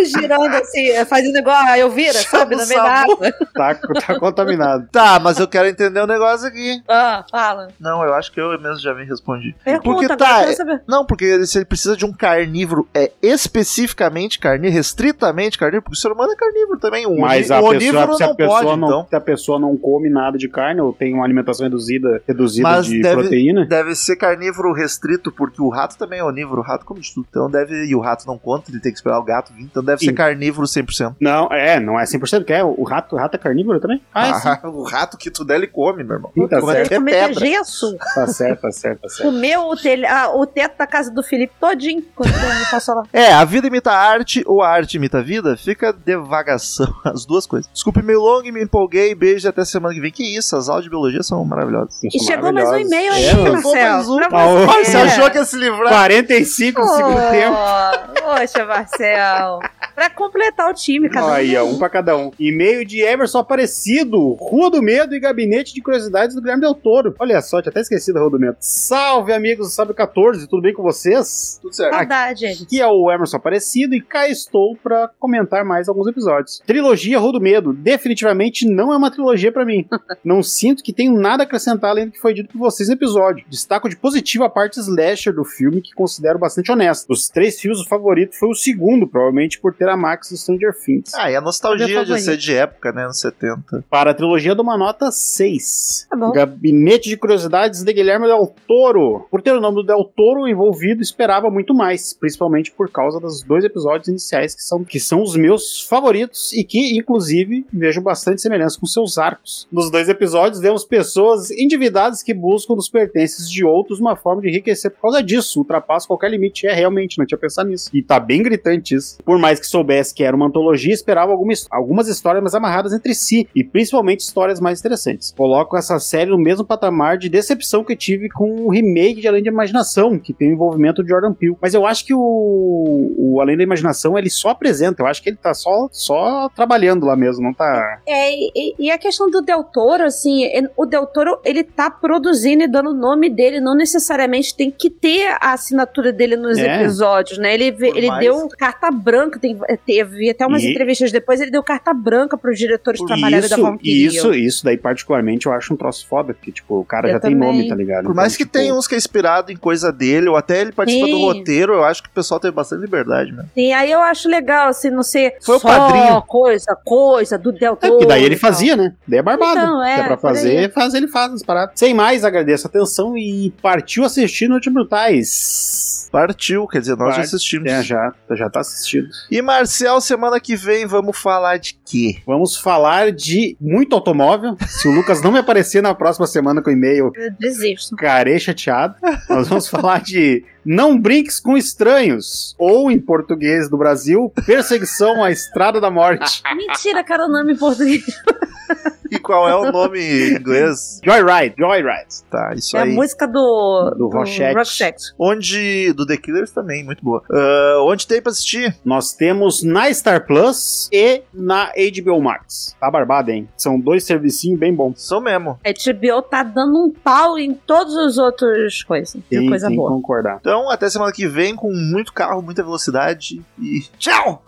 Girando assim, fazendo igual a Elvira, sabe? No meio da água. Tá, tá contaminado. Tá, mas eu quero entender um negócio aqui. Ah, fala. Não, eu acho que eu mesmo já me respondi. Pergunta, Porque tá, eu quero saber. Não, porque se ele precisa de um carnívoro, é especificamente carnívoro, restritamente carnívoro, porque o ser humano é carnívoro também. Um Mas a pessoa, onívoro se a não pessoa pode, não, então. se a pessoa não come nada de carne ou tem uma alimentação reduzida, reduzida Mas de deve- proteína, Deve ser carnívoro restrito, porque o rato também é onívoro, o rato come de tudo. Então deve. E o rato não conta, ele tem que esperar o gato vir. Então deve ser Sim. carnívoro 100%. não, é, não é 100%, que é o rato, o rato é carnívoro também? Ah, é. Ah, o rato que tu der, ele come, meu irmão. Sim, tá Come certo. até Como é que é pedra. gesso? Tá certo, tá certo, tá certo. Comeu o, telha, ah, o teto da casa do Felipe todinho quando ele passou lá. É, a vida imita a arte ou a arte imita a vida? Fica devagação, as duas coisas. Desculpe meio longo, me empolguei, beijo e até semana que vem. Que isso, as aulas de biologia são maravilhosas. E chegou mais um e-mail aí, É. Marcelo. ô, você. Achou que ia se livrar? 45 no segundo tempo. Oh, Poxa, Marcel. Pra completar o time, cada um. Aí, ó, um pra cada um. E-mail de Emerson Aparecido, Rua do Medo e Gabinete de Curiosidades do Guilherme Del Toro. Olha só, tinha até esquecido a Rua do Medo. Salve, amigos do Sábio 14, tudo bem com vocês? Tudo certo. Saudade, gente. Aqui é o Emerson Aparecido e cá estou pra comentar mais alguns episódios. Trilogia Rua do Medo, definitivamente não é uma trilogia pra mim. não sinto que tenho nada a acrescentar além do que foi dito por vocês no episódio. Destaco de positivo a parte slasher do filme, que considero bastante honesta. Dos três filmes, o favorito foi o segundo, provavelmente por ter a Max do Stranger Things. Ah, e a nostalgia de ser de época, né? Anos 70. Para a trilogia, dou uma nota 6. Tá bom. Gabinete de Curiosidades de Guilherme Del Toro. Por ter o nome do Del Toro envolvido, esperava muito mais, principalmente por causa dos dois episódios iniciais que são, que são os meus favoritos e que, inclusive, vejo bastante semelhança com seus arcos. Nos dois episódios, vemos pessoas endividadas que buscam dos pertences de outros uma forma de enriquecer por causa disso. Ultrapassa qualquer limite. É, realmente, não tinha pensado nisso. E tá bem gritante isso. Por mais que soubesse que era uma antologia, esperava algumas, algumas histórias mais amarradas entre si, e principalmente histórias mais interessantes. Coloco essa série no mesmo patamar de decepção que tive com o remake de Além da Imaginação, que tem o envolvimento de Jordan Peele. Mas eu acho que o, o Além da Imaginação ele só apresenta, eu acho que ele tá só, só trabalhando lá mesmo, não tá. É, e, e a questão do Del Toro, assim, é- o Del Toro, ele tá produzindo e dando o nome dele, não necessariamente tem que ter a assinatura dele nos É. episódios, né? Ele, Por ele mais- deu carta branca, tem, teve até umas E- entrevistas depois, ele deu carta branca pros diretores trabalharem da Isso, forma que isso, isso daí particularmente eu acho um troço foda, porque tipo, o cara Eu já tem também. nome, tá ligado? Por mais Então, que tipo, tenha uns que é inspirado em coisa dele, ou até ele participa do Sim. roteiro, eu acho que o pessoal teve bastante liberdade, né? E aí eu acho legal, assim, não ser Foi o só padrinho. coisa, coisa do Del É, Toro. porque daí ele fazia, né? Daí é barbado. Então, é, Se é pra fazer, faz, ele faz as paradas. Sem mais, agradeço a atenção e partiu assistir Noite Brutais. Partiu, quer dizer, nós já Parte- assistimos. É, já, já tá assistido. E Marcel, semana que vem vamos falar de quê? Vamos falar de muito automóvel. Se o Lucas não me aparecer na próxima semana com e-mail, Eu desisto. ficarei chateado. Nós vamos falar de Não Brinques com Estranhos, ou em português do Brasil, Perseguição à Estrada da Morte. Mentira, cara, o nome em português. E qual é o nome em inglês? Joyride, Joyride. Tá, isso É a aí. música do, Do Roxette. Onde. Do The Killers também, muito boa. Ah, onde tem pra assistir? Nós temos na Star Plus e na HBO Max. Tá barbado, hein? São dois servicinhos bem bons. São mesmo. A HBO tá dando um pau em todas as outras coisas. É Tem, coisa tem boa. concordar. Então, até semana que vem com muito carro, muita velocidade e. Tchau!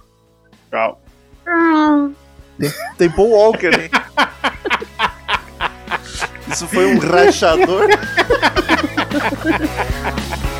Tchau. Hum. Tem Paul Walker, hein? Isso foi um rachador.